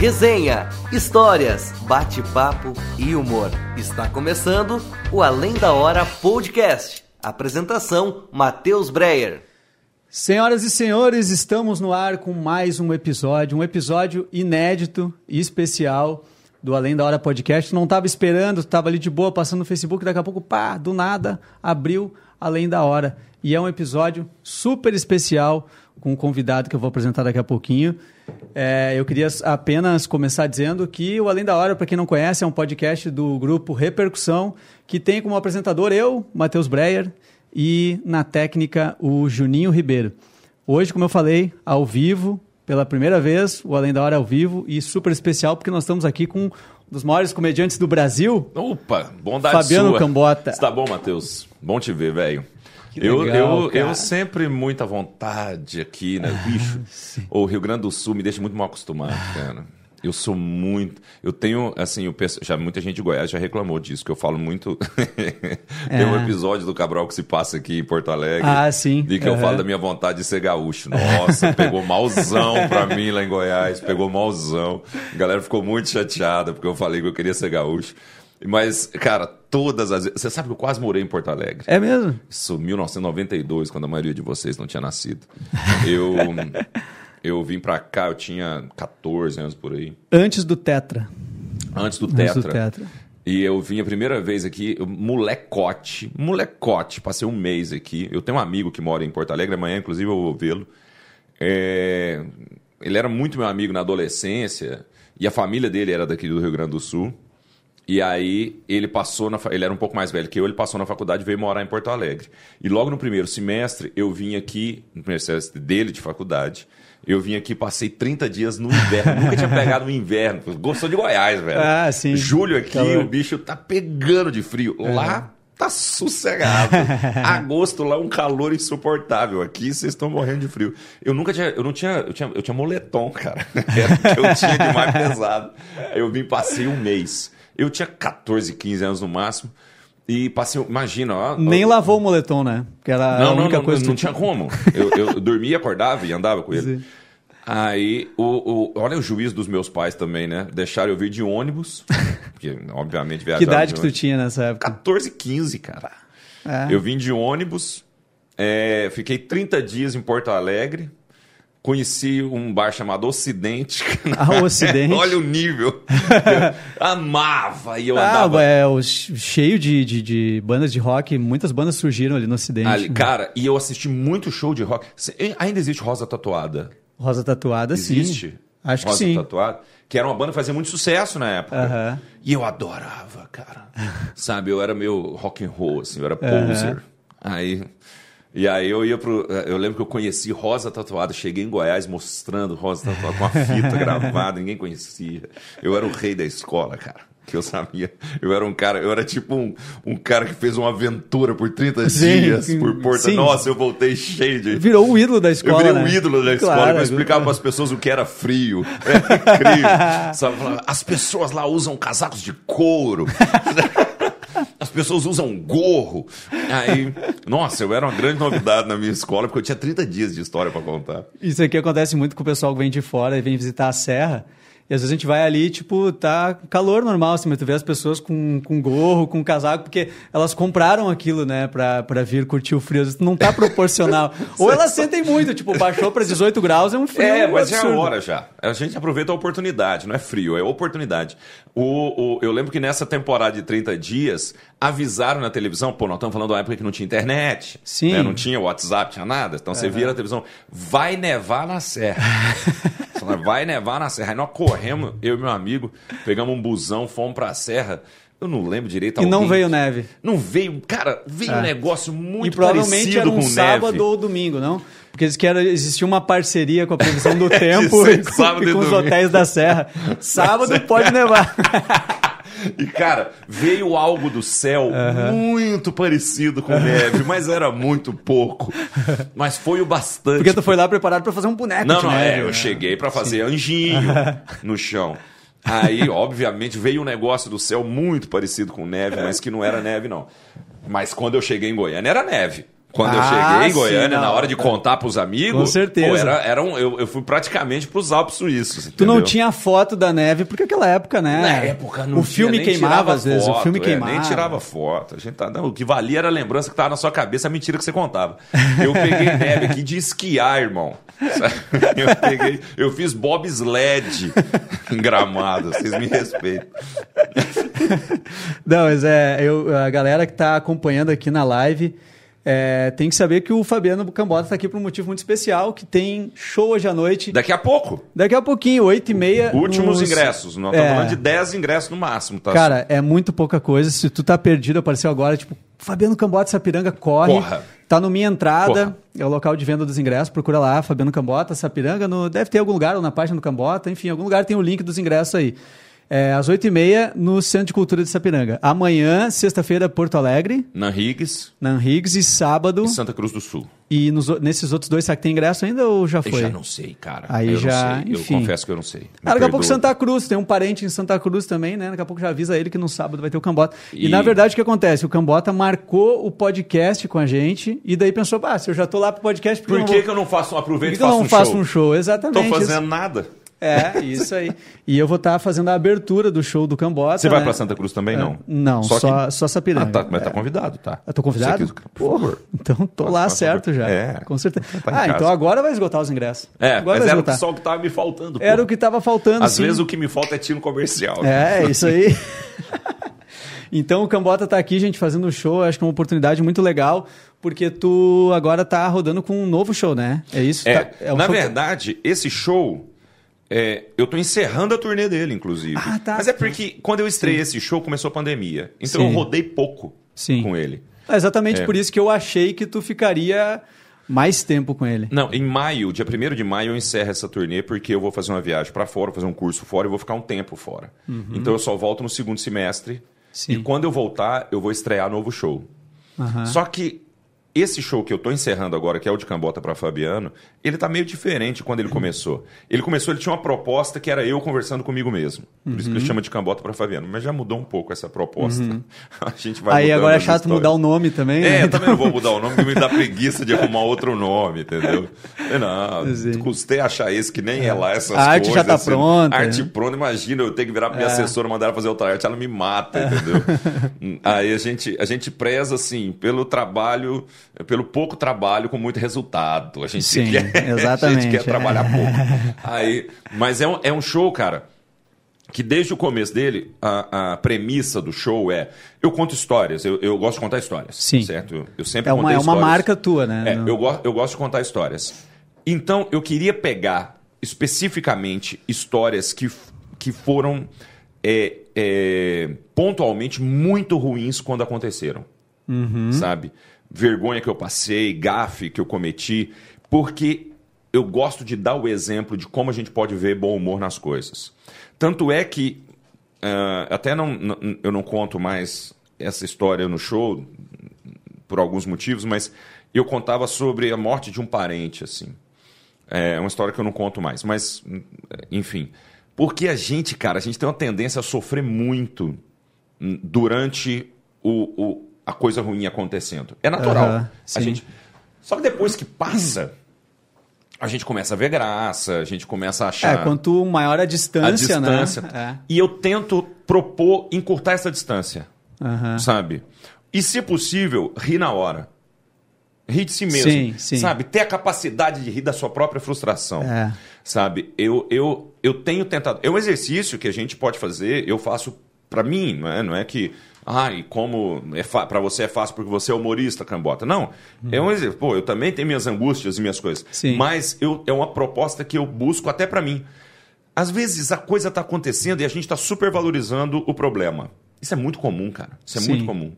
Resenha, histórias, bate-papo e humor. Está começando o Além da Hora Podcast. Apresentação: Matheus Breyer. Senhoras e senhores, estamos no ar com mais um episódio, um episódio inédito e especial do Além da Hora Podcast. Não estava esperando, estava ali de boa passando no Facebook, daqui a pouco, pá, do nada, abriu Além da Hora. E é um episódio super especial com um convidado que eu vou apresentar daqui a pouquinho. É, eu queria apenas começar dizendo que o Além da Hora, para quem não conhece, é um podcast do grupo Repercussão, que tem como apresentador eu, Matheus Breyer, e na técnica o Juninho Ribeiro. Hoje, como eu falei, ao vivo, pela primeira vez, o Além da Hora ao vivo e super especial porque nós estamos aqui com um dos maiores comediantes do Brasil. Opa, bondade Fabiano sua. Cambota. Está bom, Matheus? Bom te ver, velho. Que Eu, legal, eu, cara. eu sempre muita vontade aqui, né, bicho? o Rio Grande do Sul me deixa muito mal acostumado, cara. Eu sou muito. Eu tenho, assim, eu penso, já muita gente de Goiás já reclamou disso, que eu falo muito. Tem um É. episódio do Cabral que se passa aqui em Porto Alegre. Ah, sim. De que eu Aham. falo da minha vontade de ser gaúcho. Nossa, pegou malzão pra mim lá em Goiás, pegou malzão. A galera ficou muito chateada porque eu falei que eu queria ser gaúcho. Mas, cara, todas as vezes. Você sabe que eu quase morei em Porto Alegre. É mesmo? Isso, 1992, quando a maioria de vocês não tinha nascido. Eu, eu vim pra cá, eu tinha 14 anos por aí. Antes do Tetra. Antes do Antes Tetra. do Tetra. E eu vim a primeira vez aqui, molecote, molecote, passei um mês aqui. Eu tenho um amigo que mora em Porto Alegre, amanhã inclusive eu vou vê-lo. É, Ele era muito meu amigo na adolescência, e a família dele era daqui do Rio Grande do Sul. E aí ele passou na ele era um pouco mais velho que eu, ele passou na faculdade e veio morar em Porto Alegre. E logo no primeiro semestre eu vim aqui, no primeiro semestre dele de faculdade, eu vim aqui, passei 30 dias no inverno. Nunca tinha pegado no inverno. Gostou de Goiás, velho. Ah, sim. Julho aqui, o bicho tá pegando de frio. Lá tá sossegado. Agosto lá um calor insuportável. Aqui vocês estão morrendo de frio. Eu nunca tinha, eu não tinha, eu tinha, eu tinha moletom, cara. Era o que eu tinha de mais pesado. Aí eu vim, passei um mês. Eu tinha 14, 15 anos no máximo. E passei, imagina, ó. Nem ó, lavou o moletom, né? Porque era não, a não, única não, coisa não, que tinha como. Eu, eu dormia, acordava e andava com ele. Sim. Aí, o, o- olha o juízo dos meus pais também, né? Deixaram eu vir de ônibus, porque obviamente Que viajava idade de que tu tinha nessa época? 14, 15, cara. É. Eu vim de ônibus, é, fiquei 30 dias em Porto Alegre, conheci um bar chamado Ocidente. Ah, Ocidente. olha o nível. Amava e eu Ah, andava... é, cheio de, de, de bandas de rock, muitas bandas surgiram ali no Ocidente. Ali, cara, e eu assisti muito show de rock. Ainda existe Rosa Tatuada? Rosa Tatuada, Existe? sim. Acho que Rosa sim. Tatuada? Que era uma banda que fazia muito sucesso na época. Aham. E eu adorava, cara. Sabe, eu era meio rock and roll, assim, eu era poser. Aí. E aí eu ia pro. Eu lembro que eu conheci Rosa Tatuada, cheguei em Goiás mostrando Rosa Tatuada com a fita gravada, ninguém conhecia. Eu era o rei da escola, cara. Que eu sabia. Eu era um cara, eu era tipo um, um cara que fez uma aventura por 30 Sim, dias por Porto. sim. Nossa, eu voltei cheio de. Virou o ídolo da Eu escola, virei né? o ídolo da escola, Claro. eu explicava para as pessoas o que era frio. Era incrível. Sabe? As pessoas lá usam casacos de couro. As pessoas usam gorro. Aí, nossa, eu era uma grande novidade na minha escola, porque eu tinha 30 dias de história para contar. Isso aqui acontece muito com o pessoal que vem de fora e vem visitar a serra. E às vezes a gente vai ali, tipo, tá calor normal, assim, mas tu vê as pessoas com, com gorro, com casaco, porque elas compraram aquilo, né, pra, pra vir curtir o frio. Às vezes não tá proporcional. Ou elas sentem muito, tipo, baixou pra 18 graus, é um frio É, mas já é absurdo. hora já. A gente aproveita a oportunidade, não é frio, é oportunidade. O, o- eu lembro que nessa temporada de 30 dias, avisaram na televisão, pô, nós estamos falando de uma época que não tinha internet, Sim. né, não tinha WhatsApp, tinha nada. Então você via na televisão, vai nevar na serra. Vai nevar na serra. Aí nós corremos, eu e meu amigo, pegamos um busão, fomos pra serra. Eu não lembro direito. E não veio neve. Não veio, cara, veio É. um negócio muito e provavelmente parecido era um com sábado neve. ou domingo, não? Porque eles que era, existia uma parceria com a previsão do tempo e com, e com os hotéis da Serra. Sábado pode nevar. E, cara, veio algo do céu muito parecido com neve, mas era muito pouco. Mas foi o bastante. Porque tu foi lá preparado pra fazer um boneco Não, não, neve. é, eu né? cheguei pra fazer anjinho no chão. Aí, obviamente, veio um negócio do céu muito parecido com neve, mas que não era neve, não. Mas quando eu cheguei em Goiânia, era neve. Quando eu Ah, cheguei em sim, Goiânia, não. na hora de contar pros amigos, Com certeza. pô, era, era um, eu, eu fui praticamente pros Alpes Suíços. Tu não entendeu? tinha foto da neve, porque aquela época, né? Na época não O filme tinha, queimava às vezes, o foto, filme é, queimava. nem tirava foto. A gente tá, não, o que valia era a lembrança que tava na sua cabeça, a mentira que você contava. Eu peguei neve aqui de esquiar, irmão. Eu peguei, eu fiz bobsled em gramado, vocês me respeitam. Não, mas é, eu, a galera que está acompanhando aqui na live é, tem que saber que o Fabiano Bucambota está aqui por um motivo muito especial, que tem show hoje à noite. Daqui a pouco, Daqui a pouquinho, 8 e meia. últimos nos- ingressos. Nós É. estamos falando de 10 ingressos no máximo, tá? Cara, é muito pouca coisa. Se tu tá perdido, apareceu agora, tipo, Fabiano Cambota Sapiranga, corre. Corra. Tá no Minha Entrada, Corra. é o local de venda dos ingressos. Procura lá, Fabiano Cambota, Sapiranga. No, deve ter algum lugar, ou na página do Cambota. Enfim, algum lugar tem o link dos ingressos aí. É, às 8h30 no Centro de Cultura de Sapiranga. Amanhã, sexta-feira, Porto Alegre, Na Higgs na Riggs, e sábado. e Santa Cruz do Sul. E nos nesses outros dois, será que tem ingresso ainda ou já Eu foi? já não sei, cara. Aí eu já, não sei. enfim. Eu confesso que eu não sei. Ah, daqui a pouco. Santa Cruz, tem um parente em Santa Cruz também, né? Daqui a pouco já avisa ele que no sábado vai ter o Cambota. E, E- na verdade o que acontece? O Cambota marcou o podcast com a gente e daí pensou, ah, se eu já tô lá pro podcast, por, Por eu não que, vou- que eu não faço um por aproveito que e que eu faço não um faço show? um show? Tô Exatamente. fazendo nada. É, isso aí. E eu vou estar fazendo a abertura do show do Cambota. Você vai né? pra Santa Cruz também, não? Não, só, que- só Sapiranga. Ah, tá, mas tá convidado, tá? Eu tô convidado? Por favor. Então tô lá certo já. É. Com certeza. Tá ah, casa. então agora vai esgotar os ingressos. É, agora mas era esgotar. só o que tava me faltando. pô. Era o que tava faltando, Às sim. vezes o que me falta é tiro comercial. É, isso aí. então o Cambota tá aqui, gente, fazendo um show. Acho que é uma oportunidade muito legal, porque tu agora tá rodando com um novo show, né? É isso? É, Tá- é um na show- verdade, esse show, é, eu tô encerrando a turnê dele, inclusive. Ah, tá. Mas é porque quando eu estreiei esse show, começou a pandemia. Então Sim. eu rodei pouco Sim. com ele. É exatamente É. por isso que eu achei que tu ficaria mais tempo com ele. Não, em maio, dia 1 de maio, eu encerro essa turnê porque eu vou fazer uma viagem para fora, fazer um curso fora e vou ficar um tempo fora. Então eu só volto no segundo semestre. Uhum. Sim. E quando eu voltar, eu vou estrear novo show. Aham. Só que esse show que eu tô encerrando agora, que é o de Cambota para Fabiano, ele tá meio diferente quando ele começou. Ele começou, ele tinha uma proposta que era eu conversando comigo mesmo. Por isso que ele chama de Cambota para Fabiano. Mas já mudou um pouco essa proposta. A gente vai Aí agora é chato histórias. mudar o nome também. É, né? eu também não vou mudar o nome, porque me dá preguiça de arrumar outro nome, entendeu? Eu Não, Sim. custei achar esse que nem é lá essas A arte coisas. já tá assim. pronta, Arte né? pronta, imagina, eu tenho que virar pra minha É. assessora, mandar ela fazer outra arte, ela me mata, entendeu? Hum, Aí a gente, a gente preza, assim, pelo trabalho, pelo pouco trabalho com muito resultado. A gente Sim, quer, A exatamente, gente quer trabalhar pouco. Aí, mas é um, é um show, cara, que desde o começo dele, a, a premissa do show é: eu conto histórias, eu, eu gosto de contar histórias. Sim. Certo? Eu, eu sempre É uma, é uma marca tua, né? É, No- eu, go eu gosto de contar histórias. Então, eu queria pegar especificamente histórias que, que foram é, é, pontualmente muito ruins quando aconteceram. Sabe? Vergonha que eu passei, gafe que eu cometi, porque eu gosto de dar o exemplo de como a gente pode ver bom humor nas coisas. Tanto é que, ah, até não, não- eu não conto mais essa história no show, por alguns motivos, mas eu contava sobre a morte de um parente, assim. É uma história que eu não conto mais, mas, enfim. Porque a gente, cara, a gente tem uma tendência a sofrer muito durante o, o- a coisa ruim acontecendo. É natural. Aham, a gente... Só que depois que passa, a gente começa a ver graça, a gente começa a achar É, quanto maior a distância, a distância. né? E eu tento propor encurtar essa distância É. Aham. sabe? E, se possível, rir na hora. Rir de si mesmo. Sim, sim. Sabe? Ter a capacidade de rir da sua própria frustração. É. Sabe? Eu, eu, eu tenho tentado. É um exercício que a gente pode fazer, eu faço pra mim, não é, não é que. Ai, como é para você é fácil porque você é humorista, cambota. Não. É um exercício. Pô, eu também tenho minhas angústias e minhas coisas. Sim. Mas eu, é uma proposta que eu busco até pra mim. Às vezes a coisa tá acontecendo e a gente tá supervalorizando o problema. Isso é muito comum, cara. Isso é Sim. muito comum.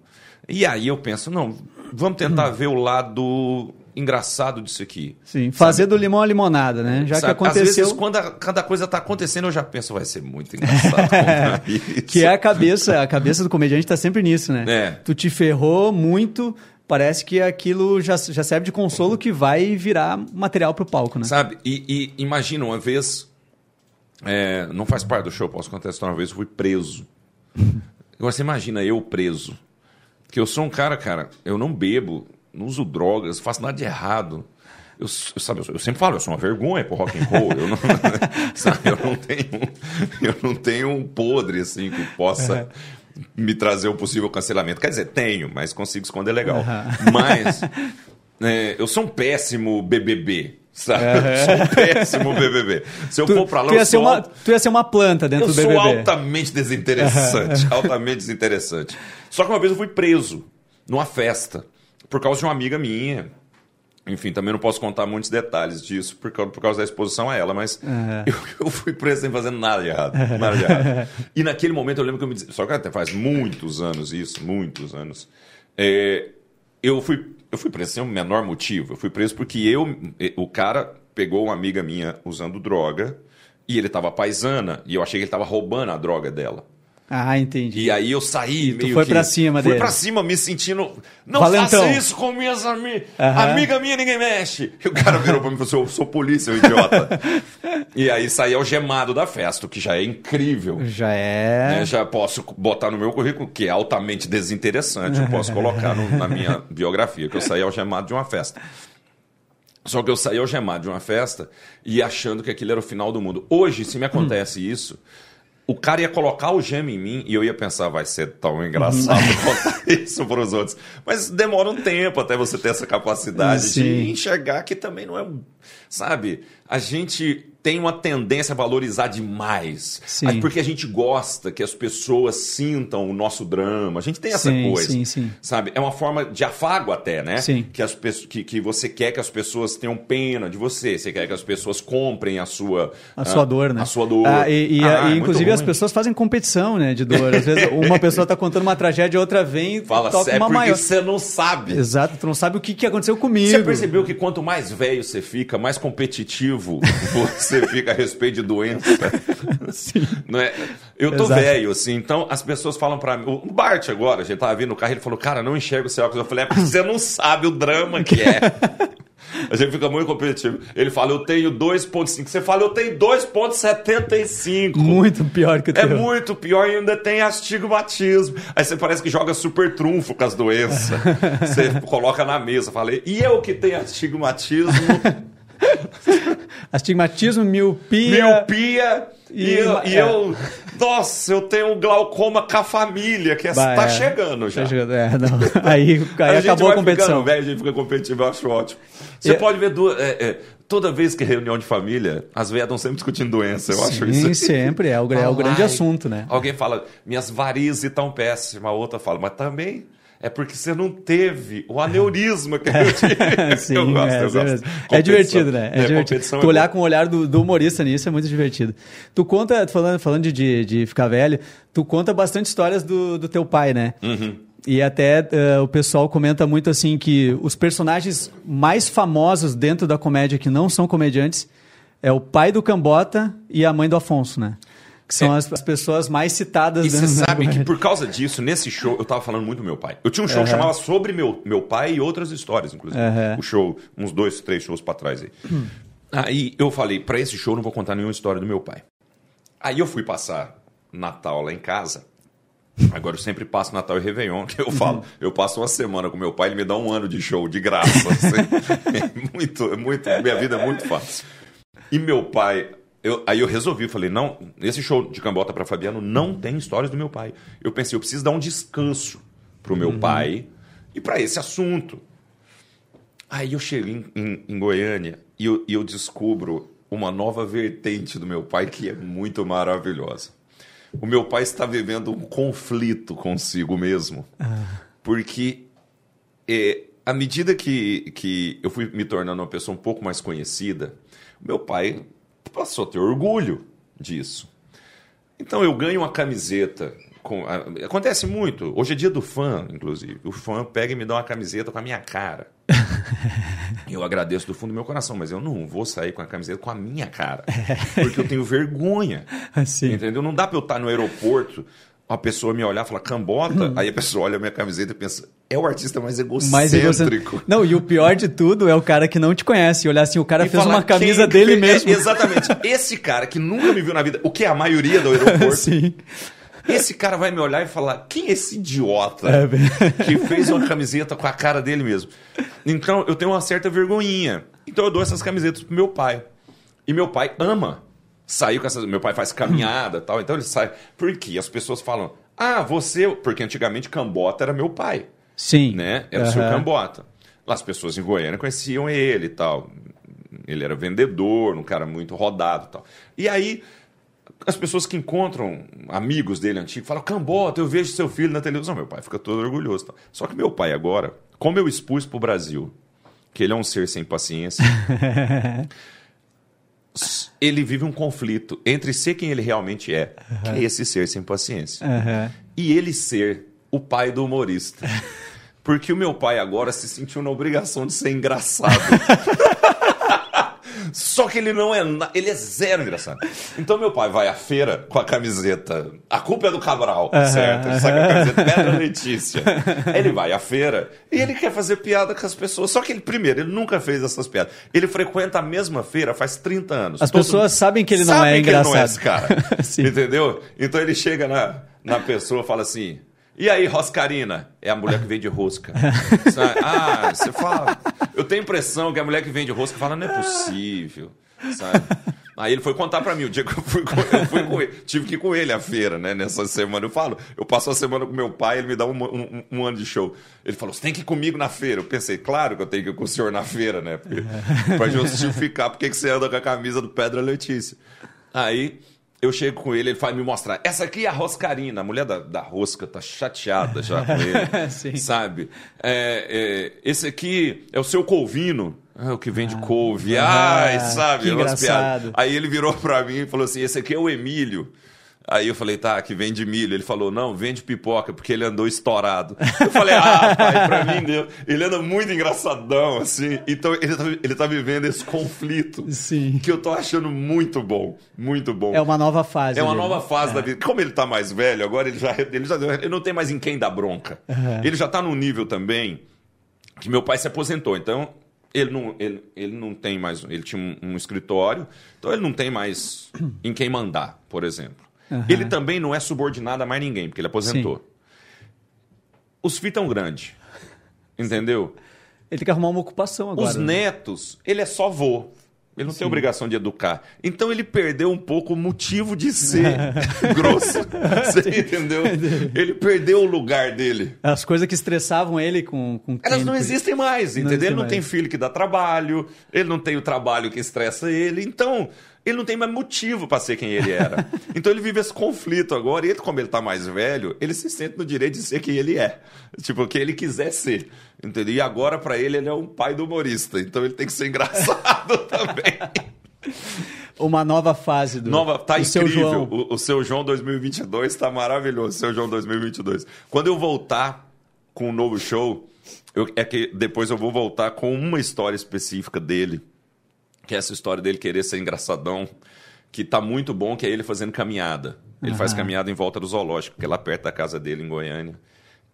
E aí eu penso, não, vamos tentar ver o lado engraçado disso aqui. Sim, fazer do limão a limonada, né? Já Sabe? que aconteceu. Às vezes, quando a, cada coisa está acontecendo, eu já penso, vai ser muito engraçado. Que é a cabeça, a cabeça do comediante tá sempre nisso, né? É. Tu te ferrou muito, parece que aquilo já, já serve de consolo que vai virar material pro palco, né? Sabe? E, e imagina, uma vez. é, não faz parte do show, posso contar a história. Uma vez eu fui preso. Agora você imagina eu preso. Porque eu sou um cara, cara, eu não bebo não uso drogas, não faço nada de errado. Eu, eu, sabe, eu sempre falo, eu sou uma vergonha pro rock and roll. Eu não, sabe, eu não tenho, eu não tenho um podre assim que possa me trazer um possível cancelamento. Quer dizer, tenho, mas consigo esconder legal. Mas é, eu sou um péssimo BBB. Sabe? Eu sou um péssimo BBB. Se eu Tu, for pra lá, tu, ia eu sou uma, tu ia ser uma planta dentro eu do BBB. sou altamente desinteressante. altamente desinteressante. Só que uma vez eu fui preso numa festa por causa de uma amiga minha. Enfim, também não posso contar muitos detalhes disso por causa, por causa da exposição a ela, mas eu, eu fui preso sem fazer nada de errado. Nada de errado. E naquele momento eu lembro que eu me disse. Só que até faz muitos anos isso, muitos anos. É, eu fui eu fui preso sem o menor motivo. Eu fui preso porque eu o cara pegou uma amiga minha usando droga e ele tava paisana e eu achei que ele tava roubando a droga dela. Ah, entendi. E aí eu saí tu meio foi que... pra cima fui dele. pra cima me sentindo... Não Valentão. faça isso com minhas amigas. Aham. Amiga minha ninguém mexe. E o cara virou pra mim e falou assim, eu sou polícia, eu idiota. e aí saí algemado da festa, o que já é incrível. Já é. né? Já posso botar no meu currículo, que é altamente desinteressante. Eu posso colocar no- na minha biografia, que eu saí algemado de uma festa. Só que eu saí algemado de uma festa e achando que aquilo era o final do mundo. Hoje, se me acontece isso, o cara ia colocar o gema em mim e eu ia pensar, vai ser tão engraçado contar isso para os outros. Mas demora um tempo até você ter essa capacidade Sim. de enxergar que também não é. Sabe? A gente tem uma tendência a valorizar demais. Sim. Porque a gente gosta que as pessoas sintam o nosso drama. A gente tem essa Sim, coisa. sim, sim. Sabe? É uma forma de afago até, né? Sim. Que, as pessoas, que, que você quer que as pessoas tenham pena de você. Você quer que as pessoas comprem a sua... A sua dor, né? A sua dor. Ah, e, e- Ah, e, é muito inclusive as pessoas fazem competição, né, de dor. Às vezes uma pessoa tá contando uma tragédia, outra vem e Fala, toca é uma maior. você não sabe. Exato, tu não sabe o que, que aconteceu comigo. Você percebeu que quanto mais velho você fica, mais competitivo você fica a respeito de doença? Sim. Não é? Eu tô Exato. velho, assim, então as pessoas falam pra mim. O Bart agora, a gente tava vindo no carro, ele falou, cara, não enxerga o seu óculos. Eu falei, é porque você não sabe o drama que é. A gente fica muito competitivo. Ele fala, eu tenho 2,5. Você fala, eu tenho 2,75. Muito pior que o É teu. muito pior e ainda tem astigmatismo. Aí você parece que joga super trunfo com as doenças. você coloca na mesa, fala, e eu que tenho astigmatismo, Astigmatismo, miopia. miopia, e, E- eu, e é. eu- Nossa, eu tenho glaucoma com a família, que é, Bah, tá é. chegando já. Tá chegando, é, não. Aí, aí gente acabou a competição. ficando velho, a gente fica competitivo, eu acho ótimo. Você pode ver duas. é, é, toda vez que é reunião de família, as velhas estão sempre discutindo doença. Eu acho Sim, isso. sempre. É o, é o grande assunto, né? Alguém fala, minhas varizes estão péssimas. A outra fala, mas também é porque você não teve o aneurisma que eu tive. Sim, eu gosto, é, eu é gosto. é Competição. divertido, né? É, divertido. competição Tu é olhar com o olhar do, do humorista nisso é muito divertido. Tu conta, falando, falando de, de ficar velho, tu conta bastante histórias do, do teu pai, né? Uhum. E até eh, o pessoal comenta muito assim que os personagens mais famosos dentro da comédia que não são comediantes é o pai do Cambota e a mãe do Afonso, né? Que são É. as, as pessoas mais citadas E você sabe que por causa disso, nesse show, eu tava falando muito do meu pai. Eu tinha um show que Aham. chamava Sobre meu, meu Pai e outras histórias, inclusive. Aham. O show, uns dois, três shows pra trás aí. Aí eu falei, pra esse show eu não vou contar nenhuma história do meu pai. Aí eu fui passar Natal lá em casa. Agora eu sempre passo Natal e Réveillon, que eu falo, eu passo uma semana com meu pai, ele me dá um ano de show de graça. assim. É muito, é muito, minha vida é muito fácil. E meu pai, eu- aí eu resolvi, falei, não, esse show de Cambota para Fabiano não tem histórias do meu pai. Eu pensei, eu preciso dar um descanso pro meu pai e para esse assunto. Aí eu cheguei em, em- em Goiânia e eu, e eu descubro uma nova vertente do meu pai que é muito maravilhosa. O meu pai está vivendo um conflito consigo mesmo, porque é, à medida que, que eu fui me tornando uma pessoa um pouco mais conhecida, meu pai passou a ter orgulho disso. Então eu ganho uma camiseta. Com, acontece muito. Hoje é dia do fã, inclusive. O fã pega e me dá uma camiseta com a minha cara. Eu agradeço do fundo do meu coração, mas eu não vou sair com a camiseta com a minha cara. Porque eu tenho vergonha. Assim. Entendeu? Não dá pra eu estar no aeroporto, a pessoa me olhar e falar cambota, aí a pessoa olha a minha camiseta e pensa, é o artista mais egocêntrico. Mais egocêntrico. Não, e o pior de tudo é o cara que não te conhece. E olhar assim, o cara E fez falar uma camisa quem dele fez- mesmo. É, exatamente. Esse cara que nunca me viu na vida, o que é a maioria do aeroporto, Sim. esse cara vai me olhar e falar: quem é esse idiota É, que fez uma camiseta com a cara dele mesmo? Então eu tenho uma certa vergonhinha. Então eu dou essas camisetas pro meu pai. E meu pai ama sair com essas. Meu pai faz caminhada e tal, então ele sai. Porque as pessoas falam: ah, você. Porque antigamente Cambota era meu pai Sim. né? Era o seu. Cambota. Lá as pessoas em Goiânia conheciam ele e tal. Ele era vendedor, um cara muito rodado e tal. E aí, as pessoas que encontram amigos dele antigos falam: Cambota, eu vejo seu filho na televisão. Meu pai fica todo orgulhoso. tal. Só que meu pai agora, como eu expus pro Brasil que ele é um ser sem paciência, ele vive um conflito entre ser quem ele realmente é, que é esse ser sem paciência Aham. e ele ser o pai do humorista. Porque o meu pai agora se sentiu na obrigação de ser engraçado. Só que ele não é. na- Ele é zero engraçado. Então meu pai vai à feira com a camiseta. A culpa é do Cabral, certo? Ele sai com a camiseta Pedra Letícia. Ele vai à feira e ele quer fazer piada com as pessoas. Só que ele, primeiro, ele nunca fez essas piadas. Ele frequenta a mesma feira faz 30 anos. As Todo pessoas sabem que ele não sabem é que ele não é engraçado. esse cara. Entendeu? Então ele chega na, na pessoa e fala assim. E aí, Roscarina? É a mulher que vende rosca. Sabe? Ah, você fala. Eu tenho a impressão que a mulher que vende rosca fala, não é possível. Sabe? Aí ele foi contar pra mim o dia que eu fui com, eu fui com ele. Tive que ir com ele à feira, né? Nessa semana. Eu falo, eu passo a semana com meu pai, ele me dá um, um- um ano de show. Ele falou, você tem que ir comigo na feira. Eu pensei, claro que eu tenho que ir com o senhor na feira, né? Porque, pra justificar por que você anda com a camisa do Pedra Letícia. Aí eu chego com ele, ele vai me mostrar. Essa aqui é a Roscarina. A mulher da, da rosca tá chateada já com ele. Sim. Sabe? É, é, esse aqui é o seu Colvino. Ah, o que vende couve. Ah, Ai, sabe? que engraçado. Aí ele virou pra mim e falou assim: esse aqui é o Emílio. Aí eu falei, tá, que vende milho. Ele falou, não, vende pipoca, porque ele andou estourado. Eu falei, ah, pai, pra mim deu. Ele anda muito engraçadão, assim. Então ele tá, ele tá vivendo esse conflito. Sim. Que eu tô achando muito bom. Muito bom. É uma nova fase. É uma nova fase da vida. Como ele tá mais velho, agora ele já, ele já ele não tem mais em quem dar bronca. Ele já tá num nível também que meu pai se aposentou. Então, ele não, ele, ele não tem mais. Ele tinha um, um escritório, então ele não tem mais em quem mandar, por exemplo. Ele também não é subordinado a mais ninguém, porque ele aposentou. Os filhos tão grandes. Entendeu? Ele tem que arrumar uma ocupação agora. Os né? netos, ele é só vô. Ele não tem obrigação de educar. Então ele perdeu um pouco o motivo de ser grosso. Você entendeu? Ele perdeu o lugar dele. As coisas que estressavam ele com. com Elas não existem mais, entendeu? existem ele não mais. tem filho que dá trabalho, ele não tem o trabalho que estressa ele, então ele não tem mais motivo para ser quem ele era. então ele vive esse conflito agora, e ele, como ele tá mais velho, ele se sente no direito de ser quem ele é. Tipo, o que ele quiser ser. Entendeu? E agora, para ele, ele é um pai do humorista, então ele tem que ser engraçado também. Uma nova fase do. Nova, tá do seu incrível. João. O, o seu João 2022 tá maravilhoso. Seu João 2022. Quando eu voltar com um novo show, eu- é que depois eu vou voltar com uma história específica dele, que é essa história dele querer ser engraçadão, que tá muito bom, que é ele fazendo caminhada. Ele faz caminhada em volta do zoológico, que é lá perto da casa dele em Goiânia.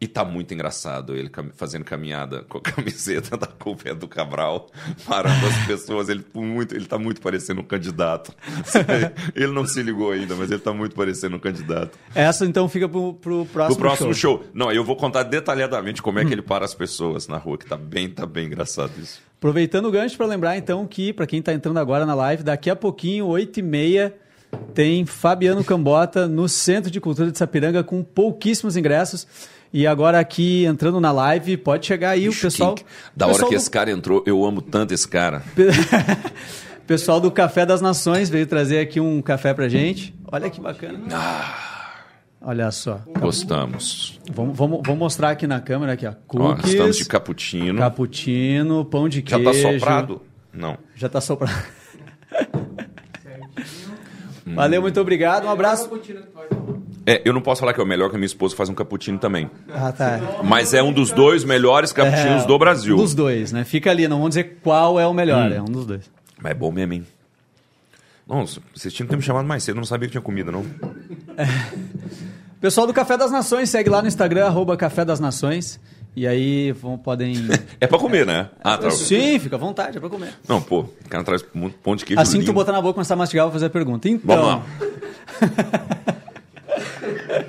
E tá muito engraçado ele cam- fazendo caminhada com a camiseta da culpa do Cabral, parando as pessoas. Ele, muito, ele tá muito parecendo um candidato. Ele não se ligou ainda, mas ele tá muito parecendo um candidato. Essa então fica pro, pro próximo, Do próximo show. Não, eu vou contar detalhadamente como é que ele para as pessoas na rua, que tá bem, tá bem engraçado isso. Aproveitando o gancho para lembrar então que, para quem está entrando agora na live, daqui a pouquinho, 8h30, tem Fabiano Cambota no Centro de Cultura de Sapiranga com pouquíssimos ingressos. E agora aqui entrando na live, pode chegar aí Bicho, o pessoal. que- da o hora pessoal que do- esse cara entrou, eu amo tanto esse cara. pessoal do Café das Nações veio trazer aqui um café pra gente. Olha que bacana. Ah. Olha só. Gostamos. Vamos, vamos, vamos mostrar aqui na câmera aqui, ó. Ó, Cookies, estamos de cappuccino. cappuccino, pão de Já queijo. tá soprado? Não. Já tá soprado. Valeu, muito obrigado. Um abraço. É, eu não posso falar que é o melhor, que a minha esposa faz um cappuccino também. Ah, tá. Mas é um dos dois melhores cappuccinos É, do Brasil. Dos dois, né? Fica ali, não vamos dizer qual é o melhor, é um dos dois. Mas é bom mesmo, hein? Nossa, vocês tinham que ter me chamado mais cedo, eu não sabia que tinha comida, não. Pessoal do Café das Nações, segue lá no Instagram, arroba Café das Nações. E aí vão, podem. É pra comer, né? Ah, tá. Sim, fica à vontade, é pra comer. Não, pô, o cara traz um pão de queijo Assim que tu lindo. botar na boca, começar a mastigar, eu vou fazer a pergunta. Então. Vamos lá.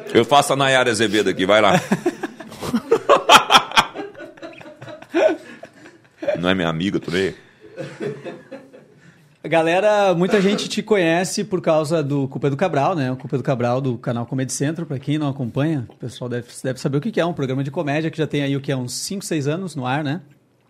Eu faço a Nayara Azevedo aqui, vai lá. Não é minha amiga, Turei? Galera, muita gente te conhece por causa do Culpa do Cabral, né? O Culpa do Cabral do canal Comedy Centro, para quem não acompanha, o pessoal deve, deve saber o que é um programa de comédia que já tem aí o que é uns 5, 6 anos no ar, né?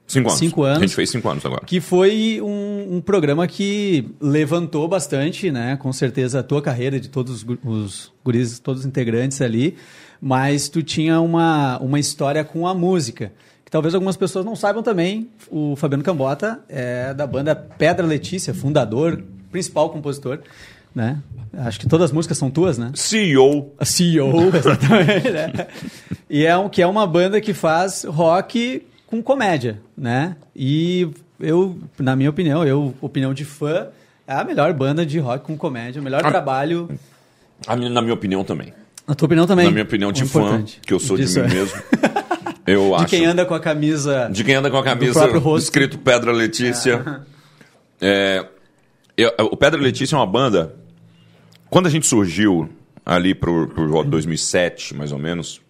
Cinco anos. Cinco anos. A gente fez cinco anos agora. Que foi um, um programa que levantou bastante, né? Com certeza a tua carreira de todos os, os guris, todos os integrantes ali. Mas tu tinha uma, uma história com a música. Talvez algumas pessoas não saibam também. O Fabiano Cambota é da banda Pedra Letícia, fundador, principal compositor, né? Acho que todas as músicas são tuas, né? CEO. A CEO, exatamente, né? E é um, que é uma banda que faz rock com comédia, né? E eu, na minha opinião, eu, opinião de fã, é a melhor banda de rock com comédia, o melhor Ah. trabalho. A minha- Na minha opinião também. Na tua opinião também. Na minha opinião de É fã, que eu sou de Disso, mim é. mesmo. Eu De acho. quem anda com a camisa. De quem anda com a camisa próprio rosto. escrito Pedra Letícia. É, eu- o Pedra Letícia é uma banda. Quando a gente surgiu ali volta de 2007, mais ou menos,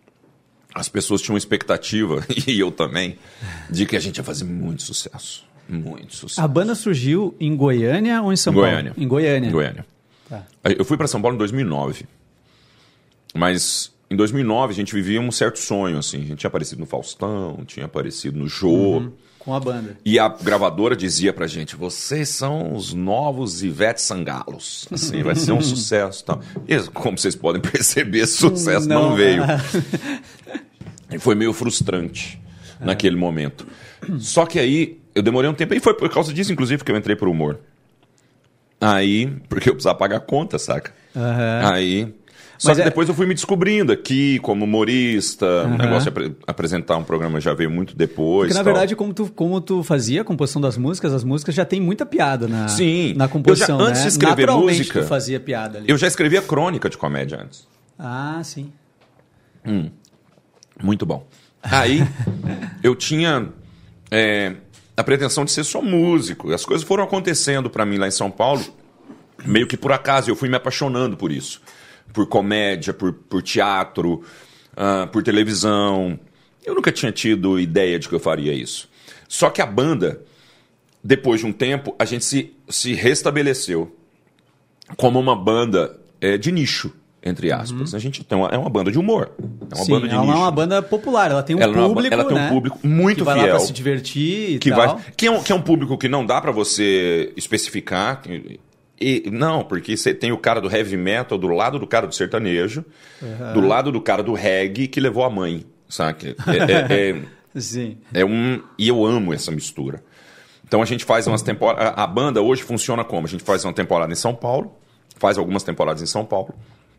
as pessoas tinham uma expectativa, e eu também, de que a gente ia fazer muito sucesso. Muito sucesso. A banda surgiu em Goiânia ou em São Em Paulo? Goiânia. Em Goiânia. Em Goiânia. Tá. Eu fui para São Paulo em 2009. Mas em 2009 a gente vivia um certo sonho, assim. A gente tinha aparecido no Faustão, tinha aparecido no Jô. Uhum. Com a banda. E a gravadora dizia pra gente: vocês são os novos Ivete Sangalos. Assim, vai ser um sucesso tal. E, como vocês podem perceber, sucesso não, Não, veio. é. E foi meio frustrante naquele momento. Só que aí eu demorei um tempo, e foi por causa disso, inclusive, que eu entrei pro humor. Aí, porque eu precisava pagar a conta, saca? Aham. Aí. Só Mas que é- depois eu fui me descobrindo aqui como humorista. O negócio de apre- apresentar um programa já veio muito depois. Porque, na tal. verdade, como tu, como tu fazia a composição das músicas, as músicas já tem muita piada na, Sim. na composição, Eu já- antes né? de escrever música, tu fazia piada ali. Eu já escrevia crônica de comédia antes. Ah, sim. Muito bom. Aí eu tinha é, a pretensão de ser só músico. As coisas foram acontecendo pra mim lá em São Paulo, meio que por acaso. Eu fui me apaixonando por isso. Por comédia, por, por teatro, ah, por televisão. Eu nunca tinha tido ideia de que eu faria isso. Só que a banda, depois de um tempo, a gente se, se restabeleceu como uma banda é, de nicho, entre aspas. A gente tem uma, é uma banda de humor. É uma Sim, banda de ela nicho. é uma banda popular, ela tem um Ela é uma público, ela tem um né, público muito que vai lá fiel. pra se divertir e que tal. vai que é, um, que é um público que não dá pra você especificar e- não porque você tem o cara do heavy metal do lado do cara do sertanejo do lado do cara do reggae que levou a mãe sabe? É, é- é- Sim. é um e eu amo essa mistura. Então a gente faz umas temporadas a banda hoje funciona como? A gente faz uma temporada em São Paulo faz algumas temporadas em São Paulo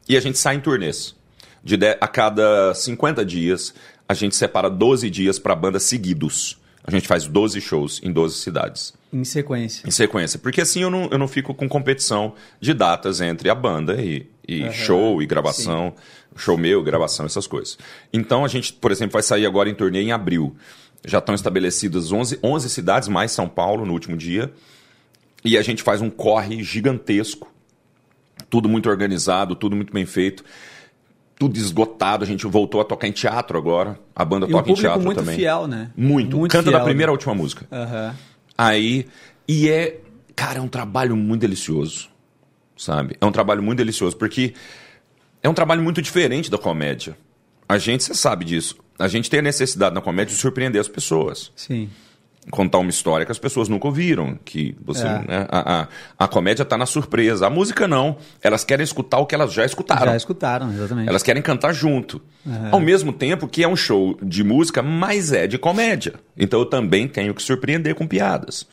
e a gente sai em turnês. De de- a cada 50 dias a gente separa 12 dias pra banda seguidos. A gente faz 12 shows em 12 cidades Em sequência. em sequência. Porque assim eu não, eu não fico com competição de datas entre a banda e, e show e gravação. Show meu, gravação, essas coisas. Então a gente, por exemplo, vai sair agora em turnê em abril. Já estão estabelecidas 11, 11 cidades, mais São Paulo no último dia. E a gente faz um corre gigantesco. Tudo muito organizado, tudo muito bem feito. Tudo esgotado. A gente voltou a tocar em teatro agora. A banda E toca em teatro muito também. fiel, né? Muito. Canta da fiel. primeira à última música. Aham. Aí, e é, cara, é um trabalho muito delicioso, sabe? É um trabalho muito delicioso, porque é um trabalho muito diferente da comédia. A gente, você sabe disso. A gente tem a necessidade na comédia de surpreender as pessoas. Sim. Contar uma história que as pessoas nunca ouviram. Que você, É. né, a, a, a comédia está na surpresa. A música não. Elas querem escutar o que elas já escutaram. Já escutaram, exatamente. Elas querem cantar junto. Ao mesmo tempo que é um show de música, mas é de comédia. Então eu também tenho que surpreender com piadas.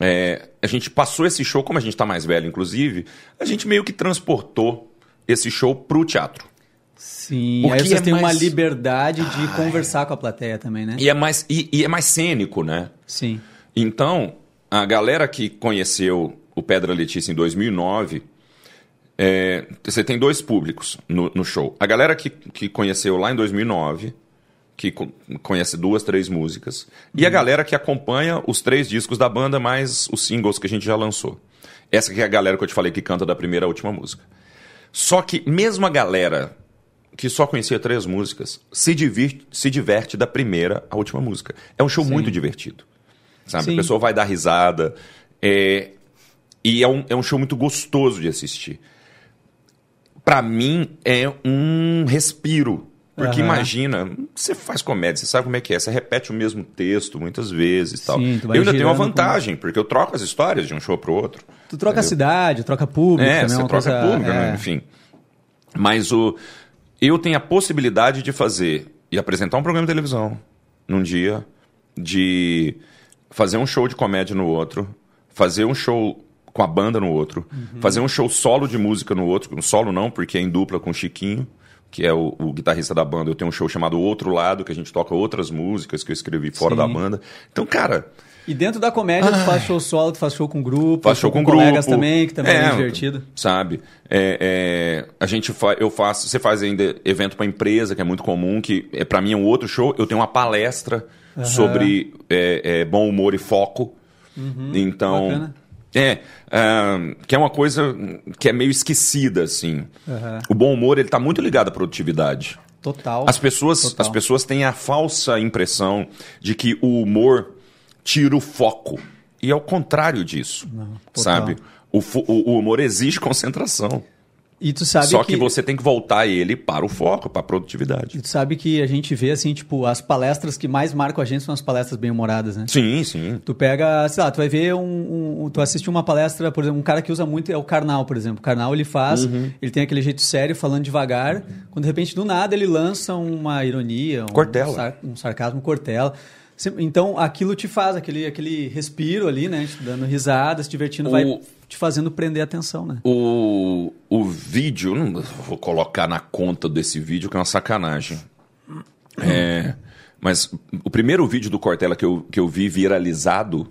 É, a gente passou esse show, como a gente está mais velho, inclusive, a gente meio que transportou esse show pro teatro. Sim, O aí que vocês é uma mais- liberdade de conversar com a plateia também, né? E é mais, e, e é mais cênico, né? Sim. Então, a galera que conheceu o Pedra Letícia em 2009, é, você tem dois públicos no, no show. A galera que, que conheceu lá em 2009, que co- conhece duas, três músicas, e a galera que acompanha os três discos da banda, mais os singles que a gente já lançou. Essa que é a galera que eu te falei que canta da primeira à última música. Só que mesmo a galera que só conhecia três músicas se diverte, se diverte da primeira à última música. É um show Sim. muito divertido. Sabe? Sim. A pessoa vai dar risada. é, e é um, é um show muito gostoso de assistir. Pra mim, é um respiro. Porque Aham. imagina, você faz comédia, você sabe como é que é. Você repete o mesmo texto muitas vezes tal. Sim, vai eu ainda tenho uma girando com- vantagem, porque eu troco as histórias de um show pro outro. Tu troca a Entendeu? cidade, troca público, É, né? você troca coisa- público, né? é. enfim. Mas o, eu tenho a possibilidade de fazer e apresentar um programa de televisão num dia, de fazer um show de comédia no outro, fazer um show com a banda no outro, Uhum. fazer um show solo de música no outro, um solo não, porque é em dupla com o Chiquinho, que é o, o guitarrista da banda. Eu tenho um show chamado Outro Lado, que a gente toca outras músicas que eu escrevi fora Sim. da banda. Então, cara, E dentro da comédia, tu faz show solo, tu faz show com grupo, Faz show com, colegas grupo. também, que também é, divertido. Sabe? É, é, a gente fa eu faço, você faz ainda evento para empresa, que é muito comum, que é para mim é um outro show. Eu tenho uma palestra sobre é, é, bom humor e foco. então, Uhum. Bacana. é, ah, que é uma coisa que é meio esquecida assim. Aham. O bom humor ele tá muito ligado à produtividade. Total. As pessoas, Total. as pessoas têm a falsa impressão de que o humor tira o foco. E é o contrário disso. total. sabe? O, o- o humor exige concentração. E tu sabe Só que... você tem que voltar ele para o foco, para a produtividade. E tu sabe que a gente vê, assim, tipo, as palestras que mais marcam a gente são as palestras bem-humoradas, né? Sim, sim. Tu pega, sei lá, tu vai ver um, um- Tu assiste uma palestra, por exemplo, um cara que usa muito é o Karnal, por exemplo. O Karnal ele faz, Uhum. ele tem aquele jeito sério, falando devagar, quando de repente do nada ele lança uma ironia, um, Cortella. sar- um sarcasmo cortela. Então aquilo te faz, aquele, aquele respiro ali, né? Te dando risada, se divertindo, vai O- te fazendo prender a atenção, né? O, o vídeo, não vou colocar na conta desse vídeo, que é uma sacanagem. É, mas o primeiro vídeo do Cortella que eu, que eu vi viralizado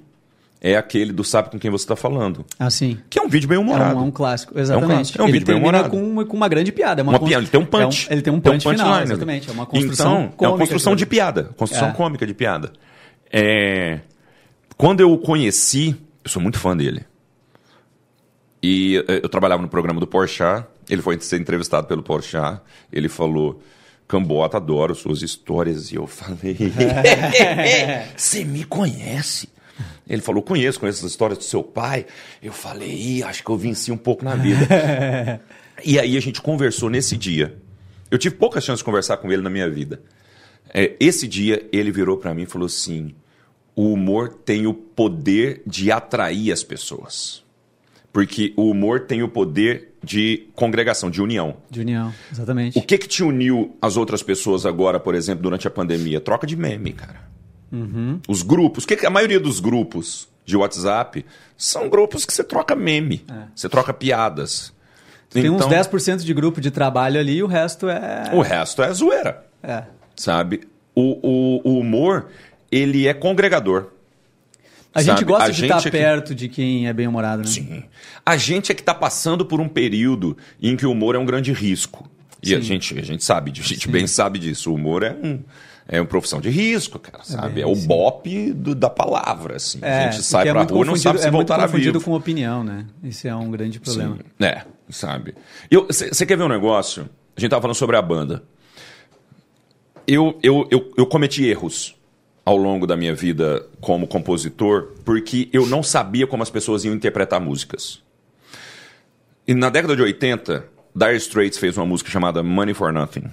é aquele do Sabe com quem você está falando. Assim. Que é um vídeo bem É humorado. um, é um clássico, exatamente. clássico, é um ele vídeo bem humorado. com uma, com uma grande piada. É uma, Uma cons- piada, ele tem um punch. é ele tem um Tem punch, final, exatamente. É uma construção Então, é uma cômica construção de de piada. Construção É. cômica de piada. É, Quando eu o conheci, eu sou muito fã dele. E eh, eu trabalhava no programa do Porchat, ele foi ser entrevistado pelo Porchat, ele falou... Cambota, adoro suas histórias. E eu falei... Você me conhece? Ele falou, conheço, conheço as histórias do seu pai. Eu falei, Ih, acho que eu venci um pouco na vida. e aí a gente conversou nesse dia. Eu tive poucas chances de conversar com ele na minha vida. É, esse dia ele virou pra mim e falou assim: o humor tem o poder de atrair as pessoas. Porque o humor tem o poder de congregação, de união. De união, exatamente. O que que te uniu às outras pessoas agora, por exemplo, durante a pandemia? Troca de meme, cara. Uhum. Os grupos, que que a maioria dos grupos de WhatsApp são grupos que você troca meme, você troca piadas. É. Tem uns Então, 10% de grupo de trabalho ali e o resto é. O resto é zoeira, é. sabe? O, o, o humor, ele é congregador. A gente Sabe, gosta a de gente estar é que- perto de quem é bem-humorado, né? Sim. A gente é que está passando por um período em que o humor é um grande risco. E a Sim. gente, a gente sabe, disso, a gente bem sabe disso. O humor é um. É uma profissão de risco, cara, sabe? É, bem, o sim. bop do- da palavra, assim. É, a gente sai é pra muito rua e não sabe se é muito voltar a confundido vivo. com opinião, né? Isso é um grande problema. Sim. É, sabe? Você quer ver um negócio? A gente tava falando sobre a banda. Eu, eu, eu, eu cometi erros ao longo da minha vida como compositor porque eu não sabia como as pessoas iam interpretar músicas. E na década de 80, Dire Straits fez uma música chamada Money for Nothing.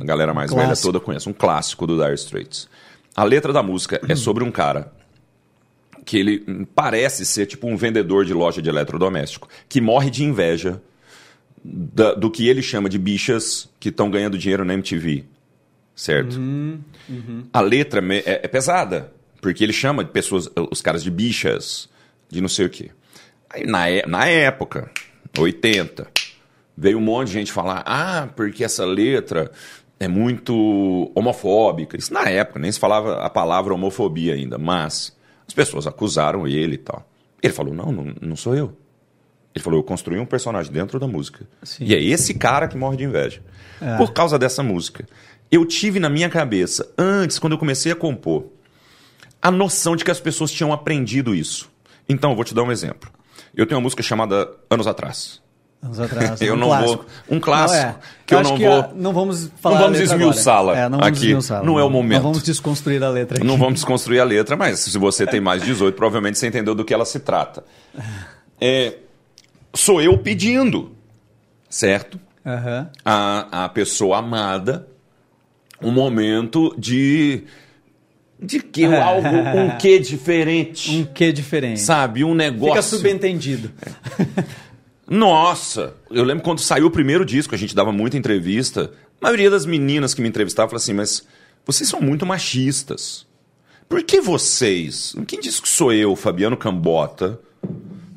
A galera mais velha Clássico. toda conhece, um clássico do Dire Straits. A letra da música é sobre um cara que ele parece ser tipo um vendedor de loja de eletrodoméstico, que morre de inveja da- do que ele chama de bichas que estão ganhando dinheiro na MTV. Certo? A letra é, é pesada, porque ele chama de pessoas, os caras de bichas, de não sei o quê. Aí na, é- na época, 80, veio um monte de gente falar: ah, porque essa letra é muito homofóbica. Isso na época, nem se falava a palavra homofobia ainda, mas as pessoas acusaram ele e tal. Ele falou: não, não, não sou eu. Ele falou: eu construí um personagem dentro da música. Sim. E é esse cara que morre de inveja. É. Por causa dessa música. Eu tive na minha cabeça, antes, quando eu comecei a compor, a noção de que as pessoas tinham aprendido isso. Então, eu vou te dar um exemplo. Eu tenho uma música chamada Anos Atrás. Anos atrás. Eu um não clássico. vou. Um clássico. Não, é. Que eu acho não que, vou. não vamos falar Não vamos esmiuçá-la. É, não vamos aqui. esmiuçá-la. Não é o momento. Não vamos desconstruir a letra aqui. Não vamos desconstruir a letra, mas se você tem mais de 18, provavelmente você entendeu do que ela se trata. É, sou eu pedindo, certo? Aham. A, a pessoa amada um momento de. De que algo, um quê diferente. Um quê diferente. Sabe? Um negócio. Fica subentendido. Nossa, eu lembro quando saiu o primeiro disco, a gente dava muita entrevista. A maioria das meninas que me entrevistavam falava assim: Mas vocês são muito machistas. Por que vocês? Quem disse que sou eu, Fabiano Cambota?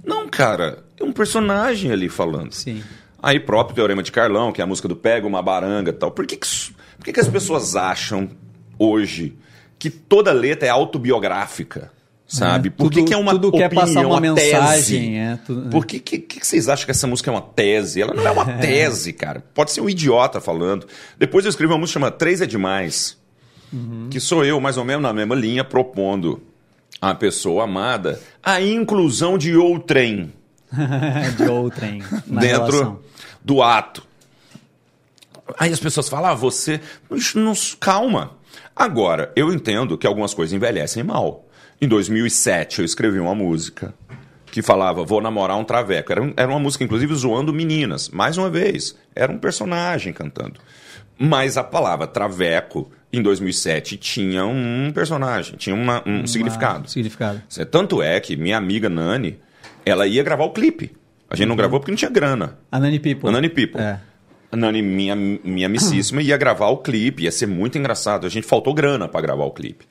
Não, cara, é um personagem ali falando. Sim. Aí próprio Teorema de Carlão, que é a música do Pega uma Baranga e tal. Por que, que, por que, que as pessoas acham hoje que toda letra é autobiográfica? Sabe? É, Por que, tudo- que é uma tudo quer opinião, passar uma tese? mensagem, é, tudo- Por que, que, que vocês acham que essa música é uma tese? Ela não é uma tese, cara. Pode ser um idiota falando. Depois eu escrevi uma música chamada Três é Demais. Uhum. Que sou eu, mais ou menos na mesma linha, propondo à pessoa amada a inclusão de outrem de outrem. Dentro relação. do ato. Aí as pessoas falam, ah, você. Não- Calma. Agora, eu entendo que algumas coisas envelhecem mal. Em 2007, eu escrevi uma música que falava Vou namorar um traveco. Era, era uma música, inclusive, zoando meninas. Mais uma vez, era um personagem cantando. Mas a palavra traveco, em 2007, tinha um personagem, tinha uma- um significado. Significado. Cê- Tanto é que minha amiga Nani, ela ia gravar o clipe. A gente não gravou porque não tinha grana. A Nani People. A Nani People. É. A Nani, minha, minha amicíssima, ia gravar o clipe, ia ser muito engraçado. A gente faltou grana para gravar o clipe.